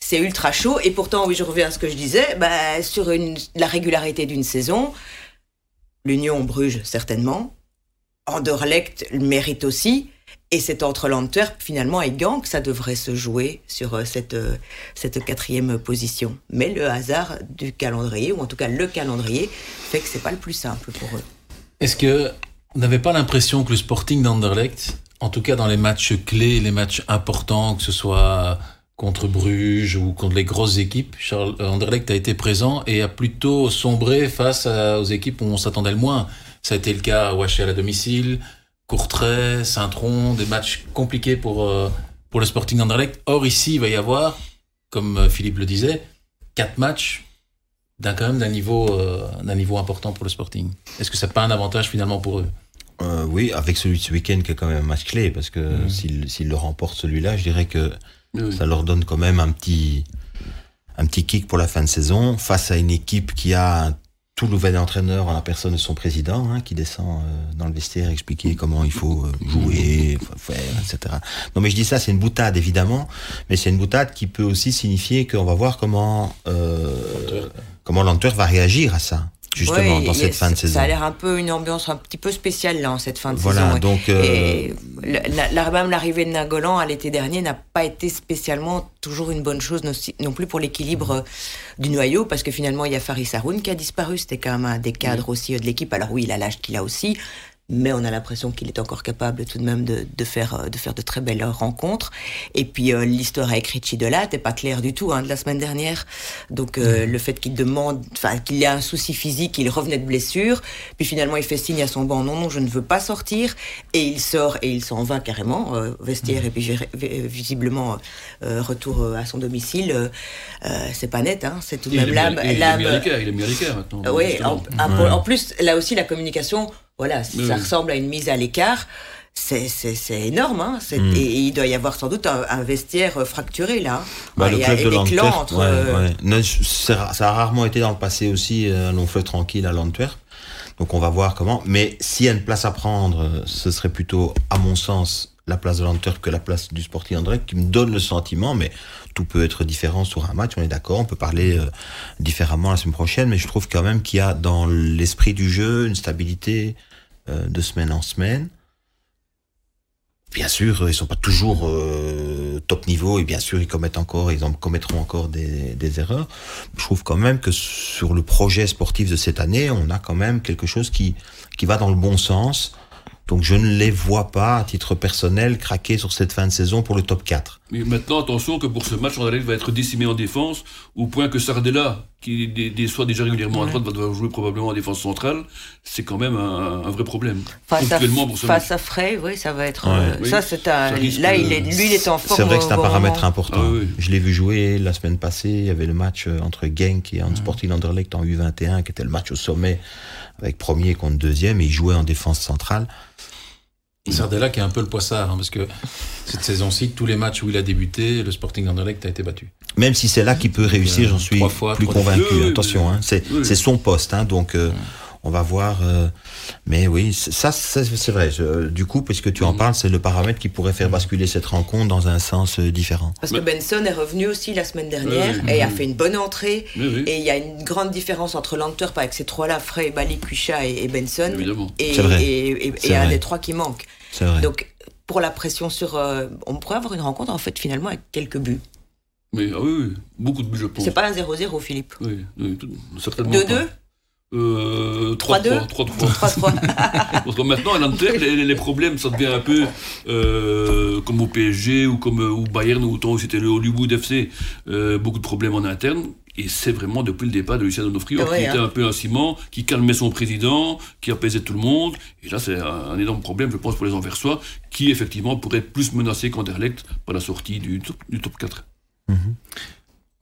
c'est ultra chaud. Et pourtant, oui, je reviens à ce que je disais, bah, sur la régularité d'une saison, l'Union Bruges, certainement. Anderlecht mérite aussi. Et c'est entre l'Antwerp, finalement, et Gand que ça devrait se jouer sur euh, cette, euh, cette quatrième position. Mais le hasard du calendrier, ou en tout cas le calendrier, fait que c'est pas le plus simple pour eux. Est-ce que on n'avait pas l'impression que le Sporting d'Anderlecht, en tout cas dans les matchs clés, les matchs importants, que ce soit contre Bruges ou contre les grosses équipes, Charles Anderlecht a été présent et a plutôt sombré face aux équipes où on s'attendait le moins. Ça a été le cas à Waché à domicile, Courtrai, Saint-Tron, des matchs compliqués pour, euh, pour le Sporting d'Anderlecht. Or ici, il va y avoir, comme euh, Philippe le disait, quatre matchs d'un quand même d'un niveau, euh, d'un niveau important pour le Sporting. Est-ce que c'est pas un avantage finalement pour eux? Oui, avec celui de ce week-end qui est quand même un match clé, parce que mmh. s'ils le remportent celui-là, je dirais que ça leur donne quand même un petit, un petit kick pour la fin de saison. Face à une équipe qui a un tout nouvel entraîneur en la personne de son président, hein, qui descend euh, dans le vestiaire expliquer comment il faut euh, jouer, faire, etc. Non, mais je dis ça, c'est une boutade évidemment, mais c'est une boutade qui peut aussi signifier qu'on va voir comment euh, comment l'Antwerp va réagir à ça justement dans cette fin de saison. Ça a l'air un peu une ambiance un petit peu spéciale là en cette fin de voilà, saison. Donc, euh... La, même l'arrivée de Nagolan à l'été dernier n'a pas été spécialement toujours une bonne chose non plus pour l'équilibre euh, du noyau parce que finalement il y a Faris Haroun qui a disparu. C'était quand même un des cadres aussi euh, de l'équipe. Alors oui, il a l'âge qu'il a aussi, mais on a l'impression qu'il est encore capable tout de même de, de, faire, euh, de faire de très belles rencontres. Et puis euh, l'histoire avec Richie Delat n'est pas claire du tout hein, de la semaine dernière. Donc euh, le fait qu'il demande, enfin qu'il ait un souci physique, il revenait de blessure, puis finalement il fait signe à son banc non non je ne veux pas sortir et il sort et il s'en va carrément vestiaire et puis visiblement retour à son domicile. c'est pas net, hein, c'est tout de même l'âme. Il, est mis à maintenant. Oui, en, en plus là aussi la communication voilà, ça ressemble à une mise à l'écart. C'est, énorme, hein hmm. et, il doit y avoir sans doute un, vestiaire euh, fracturé là. Bah, il y a, de clans entre. Euh, ça a rarement été dans le passé aussi euh, un long fleuve tranquille à l'Antwerp. Donc on va voir comment. Mais s'il y a une place à prendre, ce serait plutôt, à mon sens, la place de l'Antwerp que la place du Sporting André, qui me donne le sentiment, mais tout peut être différent sur un match, on est d'accord, on peut parler euh, différemment la semaine prochaine, mais je trouve quand même qu'il y a dans l'esprit du jeu une stabilité euh, de semaine en semaine. Bien sûr, ils sont pas toujours euh, top niveau et bien sûr ils commettent encore, ils en commettront encore des, des, erreurs. Je trouve quand même que sur le projet sportif de cette année, on a quand même quelque chose qui qui va dans le bon sens donc je ne les vois pas, à titre personnel, craquer sur cette fin de saison pour le top 4. Mais maintenant, attention que pour ce match, Anderlecht va être décimé en défense, au point que Sardella, qui déçoit déjà régulièrement à droite, va devoir jouer probablement en défense centrale. C'est quand même un, vrai problème. Face, à, pour ce face à Frey, oui, ça va être... Euh, ça, c'est un... Là, il est, lui, il est en forme. C'est vrai que c'est un paramètre important. Ah je l'ai vu jouer la semaine passée. Il y avait le match euh, entre Genk et Sporting Anderlecht en U21, qui était le match au sommet, avec premier contre deuxième, et il jouait en défense centrale. Sardella qui est un peu le poissard, hein, parce que cette saison-ci, tous les matchs où il a débuté, le Sporting Anderlecht a été battu. Même si c'est là qu'il peut réussir, j'en suis plus convaincu. Attention, hein, c'est son poste, hein, donc euh, on va voir. Euh, mais oui, ça, c'est vrai. du coup, puisque tu en mm. parles, c'est le paramètre qui pourrait faire basculer cette rencontre dans un sens euh, différent. Parce que Benson est revenu aussi la semaine dernière et a fait une bonne entrée. Et il y a une grande différence entre l'Antwerp avec ces trois-là, Frey, Bali, Kucha et, Benson. Et, et, et un des trois qui manque. Vrai. Donc, pour la pression sur. Euh, on pourrait avoir une rencontre, en fait, finalement, avec quelques buts. Mais, ah oui, oui, beaucoup de buts, je pense. C'est pas un 0-0, Philippe Oui, oui certainement. 2-2 euh, 3-3. 3-3. Parce que maintenant, à les, les, problèmes, ça devient un peu euh, comme au PSG ou comme au Bayern, ou autant c'était le Hollywood FC, euh, beaucoup de problèmes en interne. Et c'est vraiment depuis le départ de Lucien Donofrio, qui était hein. un peu un ciment, qui calmait son président, qui apaisait tout le monde. Et là, c'est un, énorme problème, je pense, pour les Anversois, qui effectivement pourraient être plus menacés qu'Anderlecht par la sortie du, du top 4.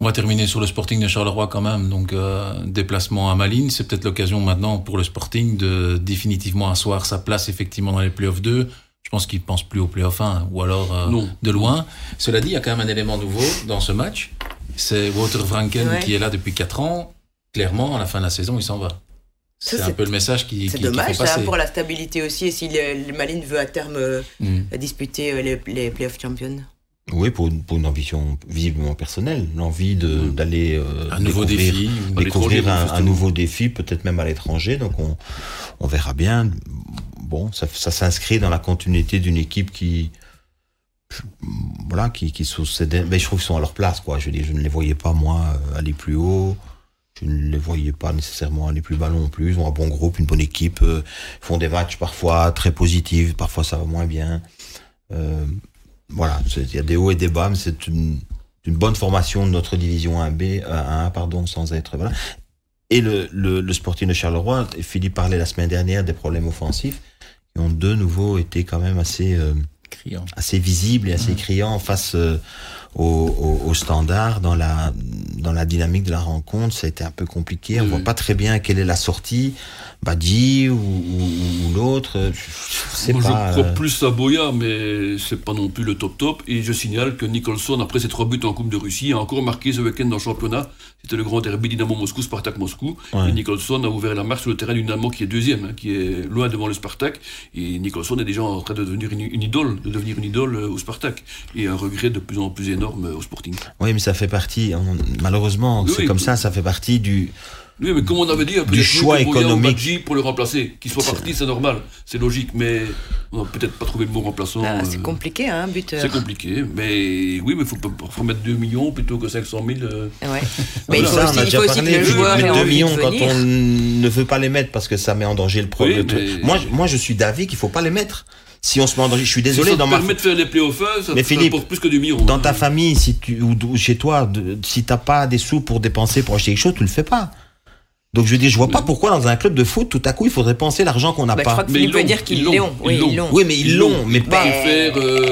On va terminer sur le Sporting de Charleroi quand même. Donc, euh, déplacement à Malines, c'est peut-être l'occasion maintenant pour le Sporting de définitivement asseoir sa place effectivement dans les playoffs 2. Je pense qu'il ne pense plus aux playoffs 1 ou alors euh, de loin. Cela dit, il y a quand même un élément nouveau dans ce match. C'est Walter Franken qui est là depuis 4 ans. Clairement, à la fin de la saison, il s'en va. C'est un peu le message qui, C'est dommage ça, pour la stabilité aussi. Et si le, Malines veut à terme euh, mm. disputer les, les playoffs champions oui, pour, pour, une ambition visiblement personnelle, l'envie d'aller euh, un nouveau défi, découvrir un, un, nouveau défi, peut-être même à l'étranger. Donc on, on verra bien. Bon, ça, ça s'inscrit dans la continuité d'une équipe qui, voilà, qui, qui mais je trouve qu'ils sont à leur place, quoi. Je dis, je ne les voyais pas moi aller plus haut. je ne les voyais pas nécessairement aller plus bas non plus. Ils ont un bon groupe, une bonne équipe, euh, ils font des matchs parfois très positifs, parfois ça va moins bien. Euh, voilà, il y a des hauts et des bas, mais c'est une, une bonne formation de notre division 1B, euh, 1A, pardon, sans être voilà. Et le, le, le Sporting de Charleroi, Philippe parlait la semaine dernière des problèmes offensifs, qui ont de nouveau été quand même assez euh, Criant. assez visible et assez criant face euh, au, au, au standard dans la dans la dynamique de la rencontre. Ça a été un peu compliqué. On Oui, voit pas très bien quelle est la sortie, Badji ou, ou, ou l'autre. C'est Moi, pas. je crois euh, plus à Boya, mais c'est pas non plus le top top. Et je signale que Nicholson, après ses trois buts en Coupe de Russie, a encore marqué ce week-end dans le championnat. C'était le grand derby Dynamo Moscou, Spartak Moscou. Ouais. Et Nicholson a ouvert la marche sur le terrain du Dynamo qui est deuxième, hein, qui est loin devant le Spartak. Et Nicholson est déjà en train de devenir une, une idole, de devenir une idole euh, au Spartak. Et un regret de plus en plus énorme euh, au Sporting. Oui, mais ça fait partie. on- malheureusement, Oui, c'est oui. comme ça. Ça fait partie du. Oui, mais comme on avait dit, Du choix économique. Pour le remplacer. Qu'il soit parti, c'est normal, c'est logique, mais on n'a peut-être pas trouvé le bon remplaçant. Ah, euh, c'est compliqué, hein, buteur. C'est compliqué, mais oui, mais il faut parfois mettre 2 millions plutôt que 500 000. euh. Ouais. Mais il faut ça, on aussi, a il déjà faut aussi parlé. que le joueur ait mettre 2 envie millions quand on ne veut pas les mettre parce que ça met en danger le. Oui, mais- Moi, je- moi, je suis d'avis qu'il faut pas les mettre. Si on se met en danger, je suis désolé. si ça dans te ma permet de faire les playoffs, ça, Mais Philippe, plus que 2 millions. Dans hein. ta famille, si tu ou ou chez toi, de, si t'as pas des sous pour dépenser pour acheter quelque chose, tu le fais pas. Donc je veux dire, je vois pas pourquoi dans un club de foot, tout à coup, il faudrait penser l'argent qu'on n'a Bah, je pas. crois que Mais veut l'ont, dire qu'ils ils l'ont, l'ont. Oui, ils l'ont. ils l'ont. Oui, mais ils l'ont, mais pas. peuvent faire, euh,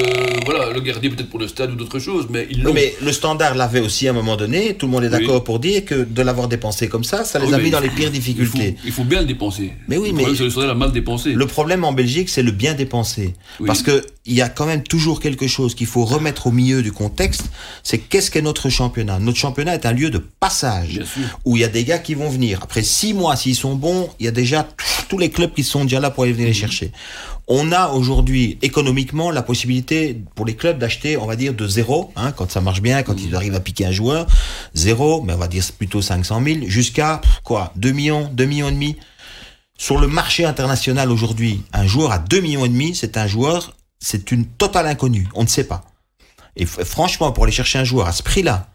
voilà, le garder peut-être pour le stade ou d'autres choses, mais ils Oui, l'ont. mais le standard l'avait aussi à un moment donné. Tout le monde est d'accord Oui. pour dire que de l'avoir dépensé comme ça, ça les Oui, a mis dans les pires il faut, difficultés. il faut bien le dépenser. Mais oui, le mais- problème, c'est que le Standard a mal dépensé. Le problème en Belgique, c'est le bien dépensé. Oui. Parce que il y a quand même toujours quelque chose qu'il faut remettre au milieu du contexte. C'est qu'est-ce qu'est notre championnat? Notre championnat est un lieu de passage Bien sûr. où il y a des gars qui vont venir. Après six mois, s'ils sont bons, il y a déjà tous les clubs qui sont déjà là pour aller venir les chercher. On a aujourd'hui économiquement la possibilité pour les clubs d'acheter, on va dire, de zéro, hein, quand ça marche bien, quand ils arrivent à piquer un joueur, zéro, mais on va dire plutôt 500 000, jusqu'à quoi, 2 millions, 2 millions et demi. Sur le marché international aujourd'hui, un joueur à 2 millions et demi, c'est un joueur, c'est une totale inconnue. On ne sait pas. Et franchement, pour aller chercher un joueur à ce prix-là,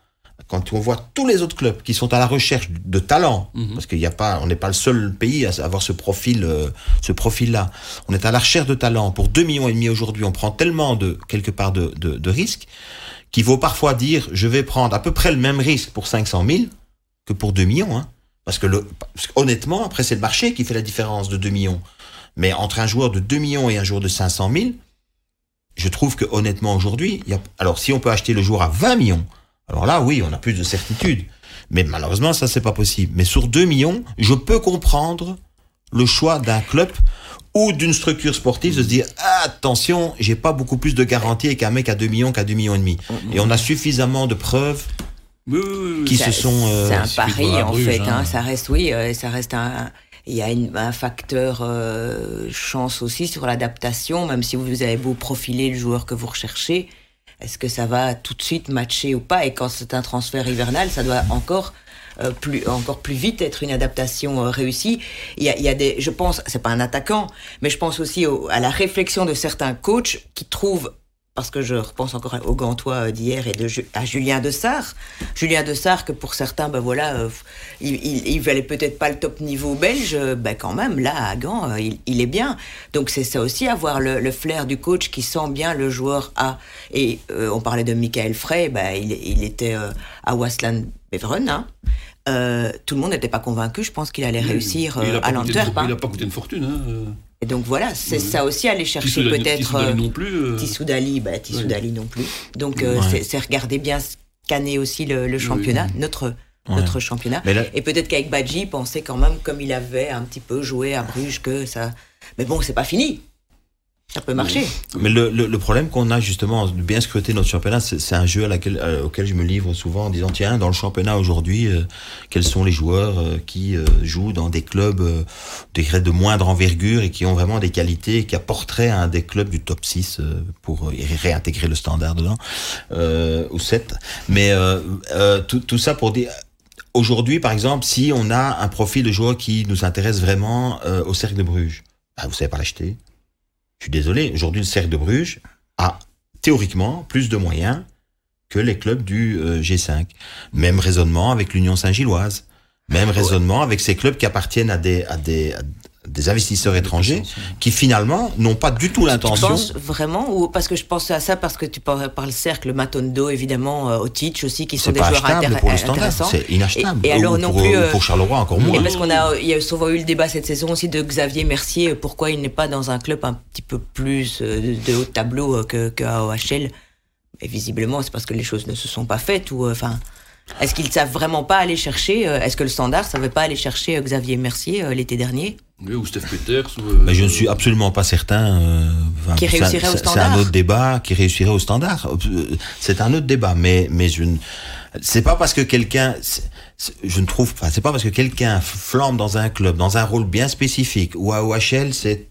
quand on voit tous les autres clubs qui sont à la recherche de talent, Mhm. parce qu'il n'y a pas, on n'est pas le seul pays à avoir ce profil, euh, ce profil-là. On est à la recherche de talent pour 2 millions et demi aujourd'hui. On prend tellement de quelque part de, de, de risques qu'il vaut parfois dire, je vais prendre à peu près le même risque pour 500 000 que pour 2 millions. Hein. Parce que le, parce honnêtement, après c'est le marché qui fait la différence de 2 millions. Mais entre un joueur de 2 millions et un joueur de 500 000, je trouve que honnêtement aujourd'hui, alors si on peut acheter le joueur à 20 millions, alors là oui, on a plus de certitude. Mais malheureusement, ça c'est pas possible. Mais sur 2 millions, je peux comprendre le choix d'un club ou d'une structure sportive de se dire attention, j'ai pas beaucoup plus de garantie qu'un mec à 2 millions qu'à 2 millions et demi. Et on a suffisamment de preuves Oui, oui, oui, qui Ça- se sont euh, C'est un pari en fait. hein. hein. Ça reste, oui, euh, ça reste un. Il y a une- un facteur euh, chance aussi sur l'adaptation, même si vous avez beau profiler le joueur que vous recherchez. Est-ce que ça va tout de suite matcher ou pas? Et quand c'est un transfert hivernal, ça doit encore euh, plus encore plus vite être une adaptation euh, réussie. Il y a, il y a des, je pense, c'est pas un attaquant, mais je pense aussi au- à la réflexion de certains coachs qui trouvent parce que je repense encore au Gantois euh, d'hier et de, à Julien Dessart. Julien Dessart, que pour certains, ben voilà, euh, il, il, il valait peut-être pas le top niveau belge, euh, ben quand même, là, à Gand, il, il est bien. Donc c'est ça aussi, avoir le, le flair du coach qui sent bien le joueur A. Et euh, on parlait de Michael Frey, ben, il, il était euh, à Waslan Beveren. Hein. Tout le monde n'était pas convaincu, je pense qu'il allait réussir à l'Antwerp. Il hein. n'a pas coûté une fortune. Hein. Et donc voilà, c'est ça aussi, aller chercher peut-être... Tissoudali euh, non plus. euh. Tissoudali, bah, Tissoudali non plus. Donc, euh, Ouais. c'est- regarder bien, scanner aussi le, le championnat, notre, Ouais. notre championnat. Là, Et peut-être qu'avec Badji, penser quand même, comme il avait un petit peu joué à Bruges, que ça. Mais bon, c'est pas fini. Ça peut marcher. Mais le, problème qu'on a justement de bien scruter notre championnat, c'est un jeu euh, auquel je me livre souvent en disant tiens, dans le championnat aujourd'hui, euh, quels sont les joueurs euh, qui jouent dans des clubs de moindre envergure et qui ont vraiment des qualités qui apporteraient à un des clubs du top 6 euh, pour réintégrer le standard dedans, ou 7. Mais tout, ça pour dire... Aujourd'hui, par exemple, si on a un profil de joueur qui nous intéresse vraiment au Cercle de Bruges, bah, vous savez pas l'acheter. Je suis désolé, aujourd'hui le Cercle de Bruges a théoriquement plus de moyens que les clubs du euh, G5. Même raisonnement avec l'Union Saint-Gilloise. Même raisonnement avec ces clubs qui appartiennent à des, à des, des investisseurs étrangers qui finalement n'ont pas du tout Tu l'intention. penses vraiment ou parce que je pense à ça parce que tu parles par le cercle Matondo évidemment euh, Otic aussi qui sont des pas joueurs intér- pour le intéressants. c'est inachetable. Et, et alors Ou non pour, plus euh, pour Charleroi encore moins. et parce qu'on a il y a souvent eu le débat cette saison aussi de Xavier Mercier euh, pourquoi il n'est pas dans un club un petit peu plus euh, de, de haut tableau que, que à OHL. Et visiblement c'est parce que les choses ne se sont pas faites ou euh, enfin est-ce qu'ils savent vraiment pas aller chercher euh, Est-ce que le Standard savait pas aller chercher euh, Xavier Mercier euh, l'été dernier? Oui, ou Steph Peters. Ou, euh, Mais je ne suis absolument pas certain. euh, enfin, Qui c'est un- réussirait au c'est- C'est standard. un autre débat qui réussirait au standard. C'est un autre débat, mais mais je ne. C'est pas parce que quelqu'un, je ne trouve pas. C'est pas parce que quelqu'un flambe dans un club, dans un rôle bien spécifique, ou à OHL, c'est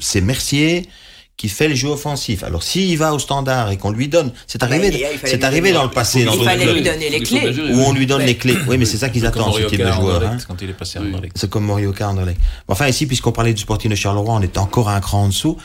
c'est Mercier qui fait le jeu offensif. Alors s'il va au standard et qu'on lui donne, c'est arrivé, il fallait c'est arrivé dans le passé il dans fallait clubs lui donner les clés. où on lui donne Ouais. les clés. Oui, mais c'est ça qu'ils attendent ce type de joueur. Hein. Quand il est passé à Oui. Anderlecht. C'est comme Morioka Anderlecht. Enfin, ici, puisqu'on parlait du Sporting de Charleroi, on est encore un cran en dessous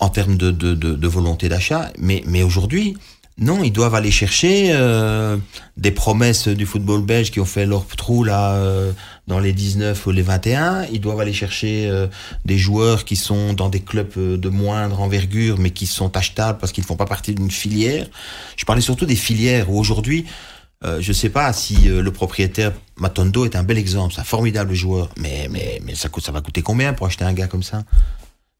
en termes de, de, de, de volonté d'achat. Mais, mais aujourd'hui, non, ils doivent aller chercher euh, des promesses du football belge qui ont fait leur trou là euh, dans les 19 ou les 21. Ils doivent aller chercher euh, des joueurs qui sont dans des clubs euh, de moindre envergure, mais qui sont achetables parce qu'ils ne font pas partie d'une filière. Je parlais surtout des filières où aujourd'hui, euh, je sais pas si le propriétaire Matondo est un bel exemple, c'est un formidable joueur, mais mais mais ça coûte, ça va coûter combien pour acheter un gars comme ça?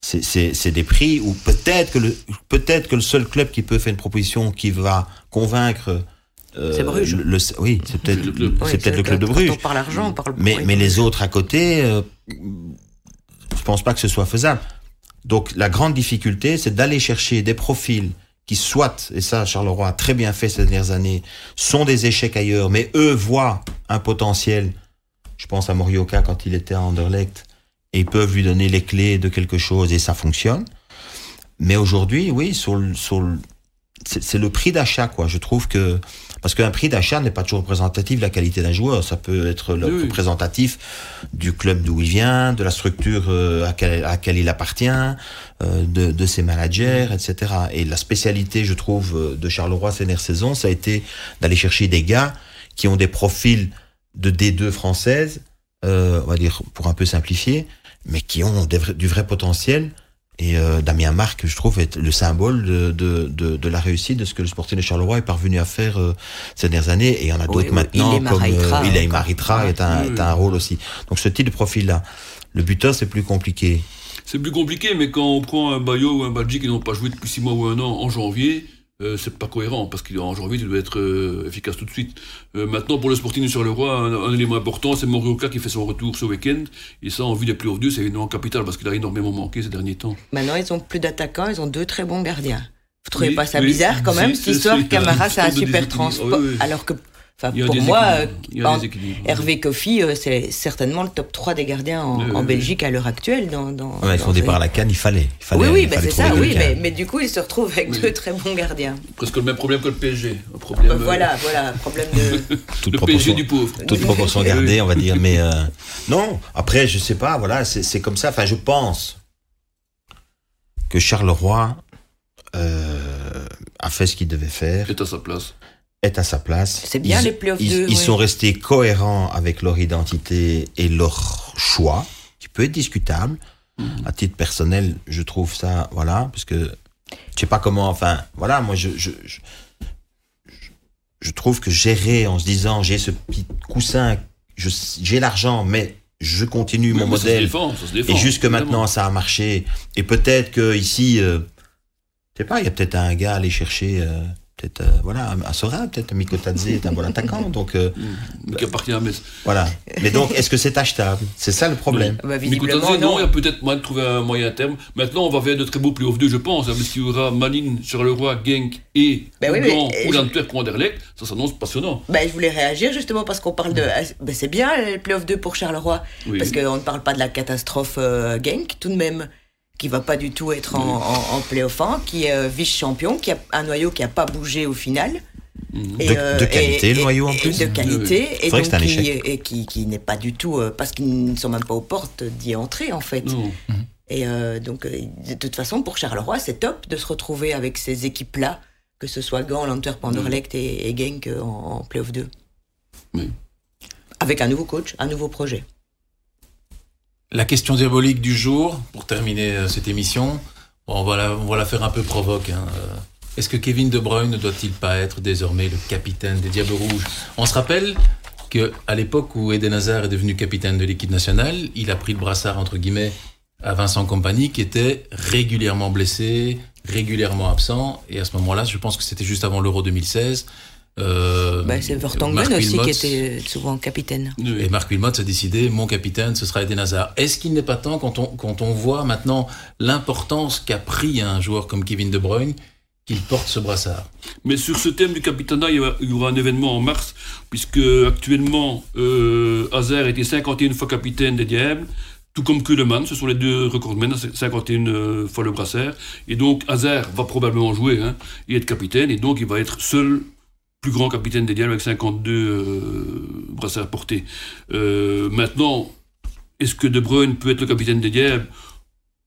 C'est des prix où peut-être que le peut-être que le seul club qui peut faire une proposition qui va convaincre C'est Bruges. le- le- oui, c'est peut-être le club. c'est peut-être le club de Quand Bruges. on parle argent, on parle Mais, mais les autres à côté, euh, je pense pas que ce soit faisable. Donc la grande difficulté, c'est d'aller chercher des profils qui soit, et ça Charleroi a très bien fait ces dernières années, sont des échecs ailleurs, mais eux voient un potentiel. Je pense à Morioka quand il était à Anderlecht, et ils peuvent lui donner les clés de quelque chose et ça fonctionne. Mais aujourd'hui, oui, sur le, sur c'est le prix d'achat, quoi. Je trouve que parce qu'un prix d'achat n'est pas toujours représentatif de la qualité d'un joueur. Ça peut être le Oui, représentatif du club d'où il vient, de la structure euh, à, quelle- à laquelle il appartient, euh, de, de ses managers, etc. Et la spécialité, je trouve, euh, de Charleroi ces dernières saisons, ça a été d'aller chercher des gars qui ont des profils de D2 française, euh, on va dire pour un peu simplifier, mais qui ont des du vrai potentiel. Et euh, Damien Marc, je trouve, est le symbole de, de, de, de la réussite de ce que le Sporting de Charleroi est parvenu à faire euh, ces dernières années. Et il y en a d'autres oui, maintenant, comme euh, encore. Raitra est un, est un rôle aussi. Donc ce type de profil-là. Le buteur, c'est plus compliqué. C'est plus compliqué, mais quand on prend un Bayo ou un Badji qui n'ont pas joué depuis 6 mois ou un an en janvier, euh, c'est pas cohérent, parce qu'en janvier, tu dois être euh, efficace tout de suite. Euh, maintenant, pour le Sporting sur le Roi, un, un élément important, c'est Morioka qui fait son retour ce week-end. Et ça, en vue des plus 2, c'est énormément capital, parce qu'il a énormément manqué ces derniers temps. Maintenant, ils ont plus d'attaquants, ils ont deux très bons gardiens. Vous trouvez Oui, pas ça oui. bizarre quand même, cette histoire. Camara, c'est un Il super transport, oui. alors que, enfin, pour moi, euh, en-. Hervé Kofi, euh, c'est certainement le top 3 des gardiens en, Belgique à l'heure actuelle. Dans, dans, Ouais, dans son départ à la canne, il fallait. Il fallait Oui, oui, bah, fallait c'est ça, oui, mais, mais du coup, il se retrouve avec Oui. deux très bons gardiens. Presque le même problème que le PSG. Un problème, Bah, euh, voilà, voilà, problème de. Toute le PSG du pauvre. toute proportion gardée, on va dire. Mais euh, non, après, je sais pas, voilà, c'est c'est comme ça. Enfin, je pense que Charleroi euh, a fait ce qu'il devait faire, est à sa place. Est à sa place. C'est bien Ils- les playoffs Ils, deux, ils ouais. sont restés cohérents avec leur identité et leur choix, qui peut être discutable. À titre personnel, je trouve ça, voilà, parce que je sais pas comment, enfin, voilà, moi, je, je, je, je trouve que gérer en se disant, j'ai ce petit coussin, j'ai l'argent, mais je continue Oui, mon mais Ça se modèle. défend, ça se défend, Et jusque évidemment. maintenant, ça a marché. Et peut-être que ici, euh, je sais pas, il y a peut-être un gars à aller chercher, euh, peut-être, euh, voilà, un Sora, peut-être Mikotadze est un bon attaquant. Donc, euh, Mais qui appartient à Metz. voilà. Mais donc, est-ce que c'est achetable? C'est ça le problème. Bah, Mikotadze, non, il y a peut-être moyen de trouver un moyen terme. Maintenant, on va vers de très beaux playoffs 2, je pense, hein, parce qu'il y aura Malines, Charleroi, Genk et Ben oui, mais, ou euh, l'Antwerp pour Anderlecht. Ça s'annonce passionnant. Bah, je voulais réagir justement parce qu'on parle de. Bah, c'est bien le playoff 2 pour Charleroi. Oui. Parce qu'on ne parle pas de la catastrophe euh, Genk, tout de même, qui va pas du tout être en, en, en playoff 1, qui est euh, vice-champion, qui a un noyau qui a pas bougé au final. Mhm. Et, De- de qualité, le noyau, en plus. De qualité, C'est et donc que un qui, échec. et qui, qui n'est pas du tout. euh, parce qu'ils ne sont même pas aux portes d'y entrer, en fait. Non. Et euh, donc, euh, de toute façon, pour Charleroi, c'est top de se retrouver avec ces équipes-là, que ce soit Gand, Antwerp, Anderlecht et, et Genk euh, en, en playoff 2. avec un nouveau coach, un nouveau projet. La question diabolique du jour, pour terminer euh, cette émission, on, va la, faire un peu provoque. Hein. Euh, est-ce que Kevin De Bruyne ne doit-il pas être désormais le capitaine des Diables Rouges? On se rappelle que à l'époque où Eden Hazard est devenu capitaine de l'équipe nationale, il a pris le brassard entre guillemets à Vincent Compagnie qui était régulièrement blessé, régulièrement absent. Et à ce moment-là, je pense que c'était juste avant l'Euro 2016. Euh, bah, c'est Vertonghen aussi qui était souvent capitaine. Et Marc Wilmot a décidé, mon capitaine, ce sera Eden Hazard. Est-ce qu'il n'est pas temps, quand on, quand on voit maintenant l'importance qu'a pris un joueur comme Kevin De Bruyne, qu'il porte ce brassard? Mais sur ce thème du capitana, il y aura un événement en mars, puisque actuellement, euh, Hazard était 51 fois capitaine des Diables, tout comme Kuhleman, ce sont les deux recordmen, 51 euh, fois le brassard. Et donc, Hazard va probablement jouer hein, et être capitaine, et donc il va être seul plus grand capitaine des Diables avec 52 euh, brassards portés. Euh, maintenant, est-ce que De Bruyne peut être le capitaine des Diables?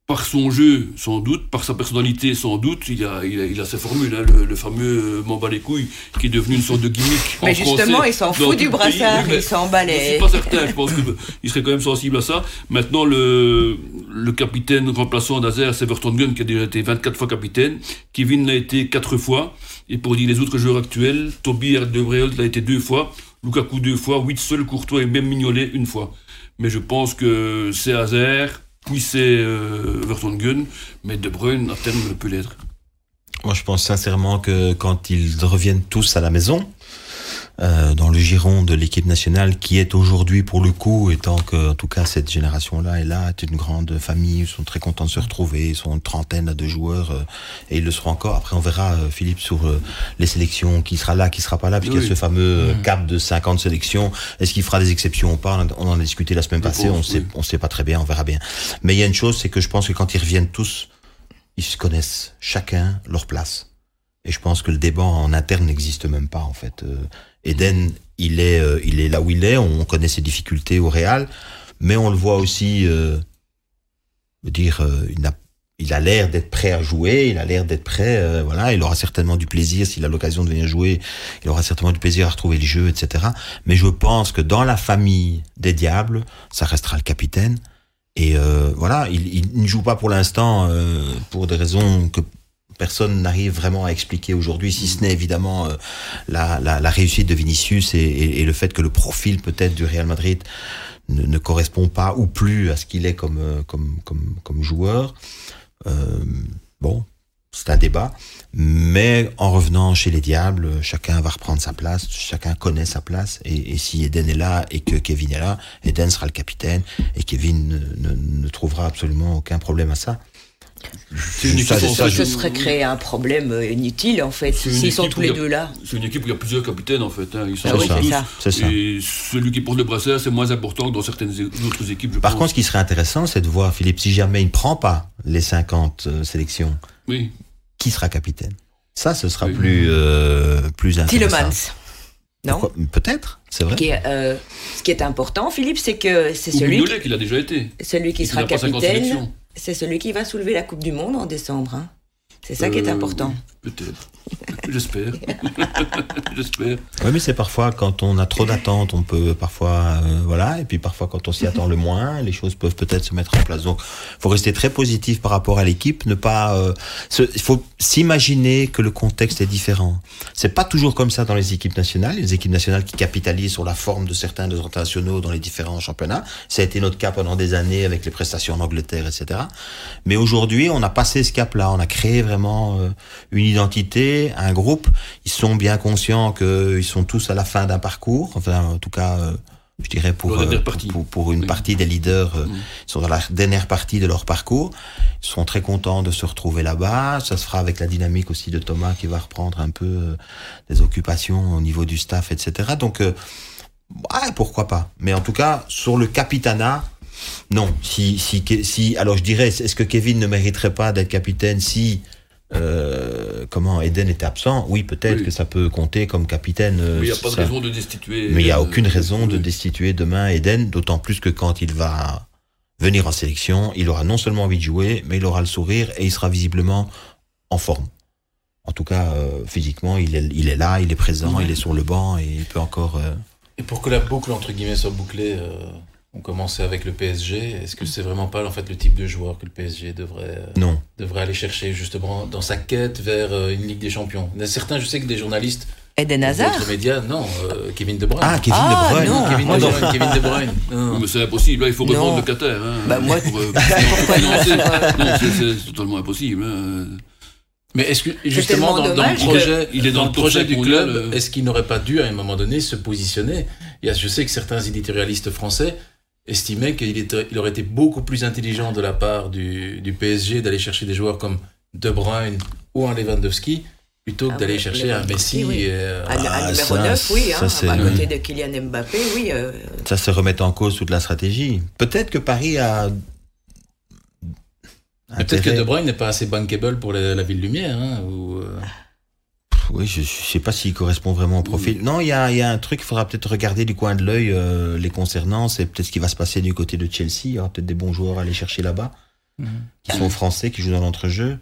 Par son jeu, sans doute, par sa personnalité, sans doute, il a, il a, ses formules, hein, le, fameux m'en bat les couilles, qui est devenu une sorte de gimmick. Mais justement, il s'en fout du brassard, il s'en bat les. Je suis pas certain, je pense qu'il serait quand même sensible à ça. Maintenant, le, le capitaine remplaçant d'Azer, c'est Gunn, qui a déjà été 24 fois capitaine. Kevin l'a été 4 fois. Et pour dire les autres joueurs actuels, Toby Alderweireld l'a été deux fois, Lukaku deux fois, Witzel, Courtois et même Mignolet une fois. Mais je pense que c'est Hazer, puis c'est euh, Vertonghen, mais De Bruyne à terme ne peut l'être. Moi, je pense sincèrement que quand ils reviennent tous à la maison, euh, dans le giron de l'équipe nationale qui est aujourd'hui pour le coup, étant que en tout cas cette génération-là est là, est une grande famille, ils sont très contents de se retrouver, ils sont une trentaine de joueurs euh, et ils le seront encore. Après on verra euh, Philippe sur les sélections, qui sera là, qui sera pas là, puisqu'il y a ce fameux mmh. cap de 50 sélections. Est-ce qu'il fera des exceptions ou pas? On en a discuté la semaine passée, on sait, on sait pas très bien, on verra bien. Mais il y a une chose, c'est que je pense que quand ils reviennent tous, ils se connaissent chacun leur place. Et je pense que le débat en interne n'existe même pas en fait. Eden, il est, euh, il est là où il est. On connaît ses difficultés au Real, mais on le voit aussi euh, dire, euh, il a, il a l'air d'être prêt à jouer. Il a l'air d'être prêt. voilà, il aura certainement du plaisir s'il a l'occasion de venir jouer. Il aura certainement du plaisir à retrouver le jeu, etc. Mais je pense que dans la famille des diables, ça restera le capitaine. Et voilà, il, il, ne joue pas pour l'instant pour des raisons que personne n'arrive vraiment à expliquer aujourd'hui, si ce n'est évidemment euh, la, réussite de Vinicius et, le fait que le profil peut-être du Real Madrid ne, correspond pas ou plus à ce qu'il est comme, euh, joueur. Euh, bon, c'est un débat. Mais en revenant chez les Diables, chacun va reprendre sa place, chacun connaît sa place. Et, si Eden est là et que Kevin est là, Eden sera le capitaine et Kevin ne trouvera absolument aucun problème à ça. Ça, ça, ce serait créer un problème euh, inutile en fait, s'ils sont tous les deux là. C'est une équipe où il y a plusieurs capitaines en fait. Hein. Ils sont ah tous. Ça. Et celui qui porte le brassard, c'est moins important que dans certaines autres équipes. Je Par pense. contre, ce qui serait intéressant, c'est de voir Philippe, si jamais il ne prend pas les 50 euh, sélections, oui. qui sera capitaine? Ça, ce sera oui. plus, euh, plus intéressant. Tillemans. Non? Peut-être, c'est vrai. Qui est, euh, ce qui est important, Philippe, c'est que c'est celui. Qui, qu'il a déjà été. Celui qui sera capitaine c'est celui qui va soulever la Coupe du Monde en décembre. Hein. C'est ça euh, qui est important. Peut-être. J'espère. J'espère. Oui, mais c'est parfois quand on a trop d'attentes, on peut parfois, euh, voilà, et puis parfois quand on s'y attend le moins, les choses peuvent peut-être se mettre en place. Donc, faut rester très positif par rapport à l'équipe, ne pas, euh, il faut s'imaginer que le contexte est différent. C'est pas toujours comme ça dans les équipes nationales, les équipes nationales qui capitalisent sur la forme de certains de internationaux dans les différents championnats. Ça a été notre cas pendant des années avec les prestations en Angleterre, etc. Mais aujourd'hui, on a passé ce cap-là, on a créé vraiment euh, une identité, un groupe. Ils sont bien conscients qu'ils sont tous à la fin d'un parcours. Enfin, en tout cas, euh, je dirais pour, euh, pour, pour, une oui. partie des leaders, euh, mmh. ils sont dans la dernière partie de leur parcours. Ils sont très contents de se retrouver là-bas. Ça se fera avec la dynamique aussi de Thomas qui va reprendre un peu euh, des occupations au niveau du staff, etc. Donc, ouais, pourquoi pas. Mais en tout cas, sur le capitana, non. Si, si, si, alors je dirais, est-ce que Kevin ne mériterait pas d'être capitaine si euh, comment Eden était absent, oui, peut-être oui. que ça peut compter comme capitaine. Mais il n'y a pas ça... de raison de destituer. Mais il n'y a aucune raison oui. de destituer demain Eden, d'autant plus que quand il va venir en sélection, il aura non seulement envie de jouer, mais il aura le sourire et il sera visiblement en forme. En tout cas, euh, physiquement, il est, il est là, il est présent, il est sur le banc et il peut encore euh, Et pour que la boucle, entre guillemets, soit bouclée, euh, on commençait avec le PSG. Est-ce que c'est vraiment pas en fait le type de joueur que le PSG devrait, euh, Non. devrait aller chercher justement dans sa quête vers euh, une Ligue des Champions? Il y en a certains, je sais que des journalistes, Eden Hazard d'autres médias, non, euh, Kevin De Bruyne. Ah, Kevin Ah, De Bruyne. non. Kevin moi, De Bruyne, Kevin De Bruyne. Non. Oui, mais c'est impossible, là, il faut Non. revendre le Qatar. Hein, Bah, moi- pour, euh. Non, c'est- totalement impossible. hein. Mais est-ce que justement dans, dans le projet, Il est dans dans le projet du club, est-ce qu'il n'aurait pas dû à un moment donné se positionner? Il y a, Je sais que certains éditorialistes français estimaient qu'il était- il aurait été beaucoup plus intelligent de la part du, du PSG d'aller chercher des joueurs comme De Bruyne ou un Lewandowski plutôt que Ah d'aller chercher un Messi. oui. et, euh, À, à Ah, numéro ça, 9, oui, ça, hein, à oui. côté de Kylian Mbappé, oui. euh, Ça se remet en cause toute la stratégie. Peut-être que Paris a. Peut-être que De Bruyne n'est pas assez bankable pour la, la ville lumière. Hein, ou, euh, Oui, je, je sais pas s'il correspond vraiment au profil. Non, il y a, il y a un truc, il faudra peut-être regarder du coin de l'œil euh, les concernant. C'est peut-être ce qui va se passer du côté de Chelsea. Il y aura peut-être des bons joueurs à aller chercher là-bas, qui sont français, qui jouent dans l'entrejeu,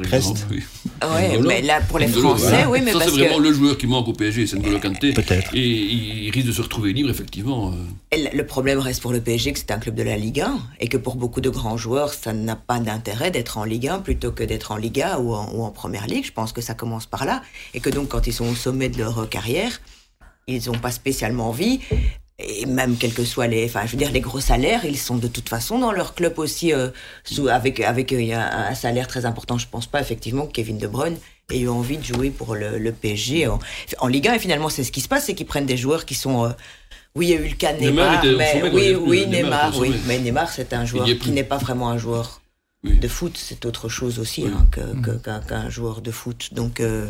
qui Par prestent. exemple, oui. ouais, mais là, pour les Français, voilà. oui, mais Ça, parce c'est vraiment que le joueur qui manque au PSG, c'est N'Golo Kanté. Peut-être. Et il risque de se retrouver libre, effectivement. euh. Et Le problème reste pour le PSG que c'est un club de la Ligue 1 et que pour beaucoup de grands joueurs, ça n'a pas d'intérêt d'être en Ligue 1 plutôt que d'être en Liga ou en, ou en Première Ligue. Je pense que ça commence par là. Et que donc, quand ils sont au sommet de leur carrière, ils n'ont pas spécialement envie. Et même quels que soient les, enfin, je veux dire, les gros salaires, ils sont de toute façon dans leur club aussi euh, sous, avec avec euh, un, un salaire très important. Je pense pas effectivement que Kevin De Bruyne ait eu envie de jouer pour le, le PSG en, en Ligue 1. Et finalement, c'est ce qui se passe, c'est qu'ils prennent des joueurs qui sont euh, oui, il y a eu le cas de Neymar mais oui, oui, Neymar oui. Mais Neymar, c'est un joueur qui n'est pas vraiment un joueur Oui. de foot, c'est autre chose aussi Oui. hein, que- qu'un joueur de foot. Donc, euh,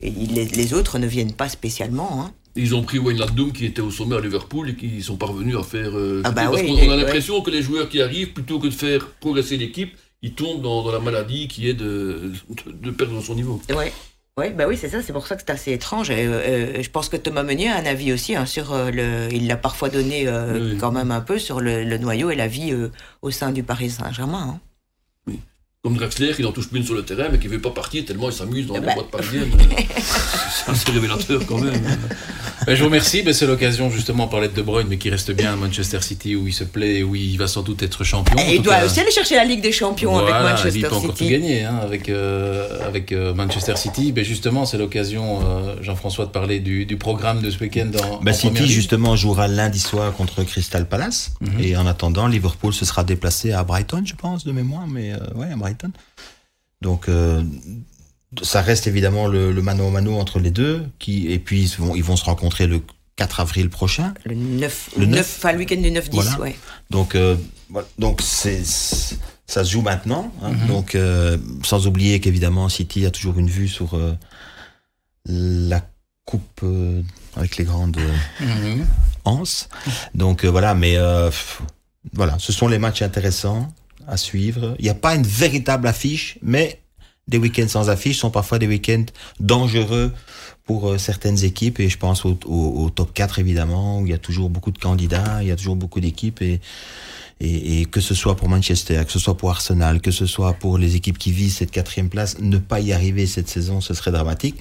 et les, les autres ne viennent pas spécialement. Hein. Ils ont pris Wayne Ladum qui était au sommet à Liverpool et qui sont parvenus à faire. euh, Ah bah parce oui, qu'on a l'impression que les joueurs qui arrivent, plutôt que de faire progresser l'équipe, ils tombent dans, dans la maladie qui est de, de, de perdre son niveau. Ouais. Ouais, bah oui, c'est ça, c'est pour ça que c'est assez étrange. Et, euh, je pense que Thomas Meunier a un avis aussi hein, sur euh, le. Il l'a parfois donné euh, Oui. quand même un peu sur le, le noyau et la vie au sein du Paris Saint-Germain. hein. Comme Draxler qui n'en touche plus une sur le terrain mais qui ne veut pas partir tellement il s'amuse dans les Bah. boîtes parisiennes. c'est assez révélateur quand même. Ben, je vous remercie. Ben, c'est l'occasion justement de parler de De Bruyne, mais qui reste bien à Manchester City où il se plaît et où il va sans doute être champion. Et il tout doit cas- aussi aller chercher la Ligue des Champions Voilà, avec Manchester il peut encore tout City. gagner hein, avec, euh, avec euh, Manchester City. Ben justement, c'est l'occasion, euh, Jean-François, de parler du, du programme de ce week-end en, en City, Première Ligue. justement, jouera lundi soir contre Crystal Palace. Mhm. Et en attendant, Liverpool se sera déplacé à Brighton, je pense, de mémoire. Mais euh, ouais, à Brighton. Donc, euh, ça reste évidemment le, le mano à mano entre les deux. Qui, et puis, ils vont, ils vont se rencontrer le 4 avril prochain. Le 9, Le le 9, 9, enfin le week-end du 9-10, Voilà. ouais. Donc, euh, voilà. donc c'est, c'est- ça se joue maintenant. hein. Mhm. Donc, euh, sans oublier qu'évidemment, City a toujours une vue sur euh, la coupe avec les grandes Mhm. anses. Donc, voilà, mais voilà, ce sont les matchs intéressants à suivre. Il n'y a pas une véritable affiche, mais des week-ends sans affiche sont parfois des week-ends dangereux pour euh, certaines équipes et je pense au, top 4 évidemment où il y a toujours beaucoup de candidats, il y a toujours beaucoup d'équipes et, et que ce soit pour Manchester, que ce soit pour Arsenal, que ce soit pour les équipes qui visent cette quatrième place, ne pas y arriver cette saison, ce serait dramatique.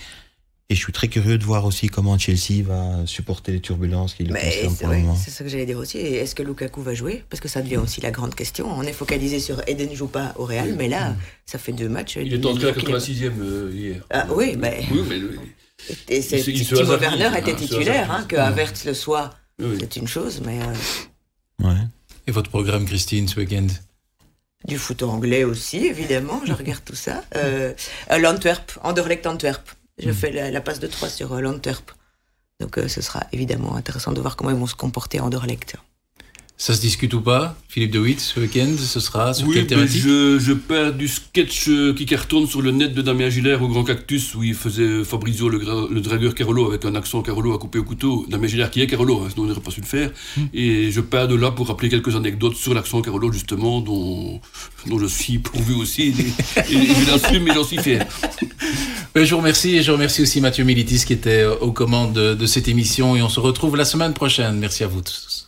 Et je suis très curieux de voir aussi comment Chelsea va supporter les turbulences qui le concernent c'est pour le moment. c'est ce que j'allais dire aussi. Et Est-ce que Lukaku va jouer? Parce que ça devient aussi la grande question. On est focalisé sur Eden joue pas au Real, mais là, ça fait deux matchs. Il est entré à qu'il est- 86e euh, hier. Ah oui, mais- Oui, mais Et Timo Werner hein, était titulaire, hein, que Havertz le soit, oui. c'est une chose, mais euh, Ouais. Et votre programme, Christine, ce week-end? Du foot anglais aussi, évidemment. Je regarde tout ça. Euh, euh, L'Antwerp, Anderlecht Antwerp. Je Mm. fais la, la passe de 3 sur euh. Donc euh, ce sera évidemment intéressant de voir comment ils vont se comporter à Anderlecht. Ça se discute ou pas Philippe De Witt, ce week-end, ce sera sur Oui, quelle thématique je, je perds du sketch euh, qui cartonne sur le net de Damien Gillère au Grand Cactus où il faisait Fabrizio le, gra- le dragueur Carolo avec un accent Carolo à couper au couteau. Damien Gillère qui est Carolo, hein, sinon on n'aurait pas su le faire. Et je pars de là pour rappeler quelques anecdotes sur l'accent Carolo justement dont, dont je suis pourvu aussi. Et, et- et je l'assume et j'en suis fier. Je vous remercie et je remercie aussi Mathieu Militis qui était euh, aux commandes de, de cette émission et on se retrouve la semaine prochaine. Merci à vous tous.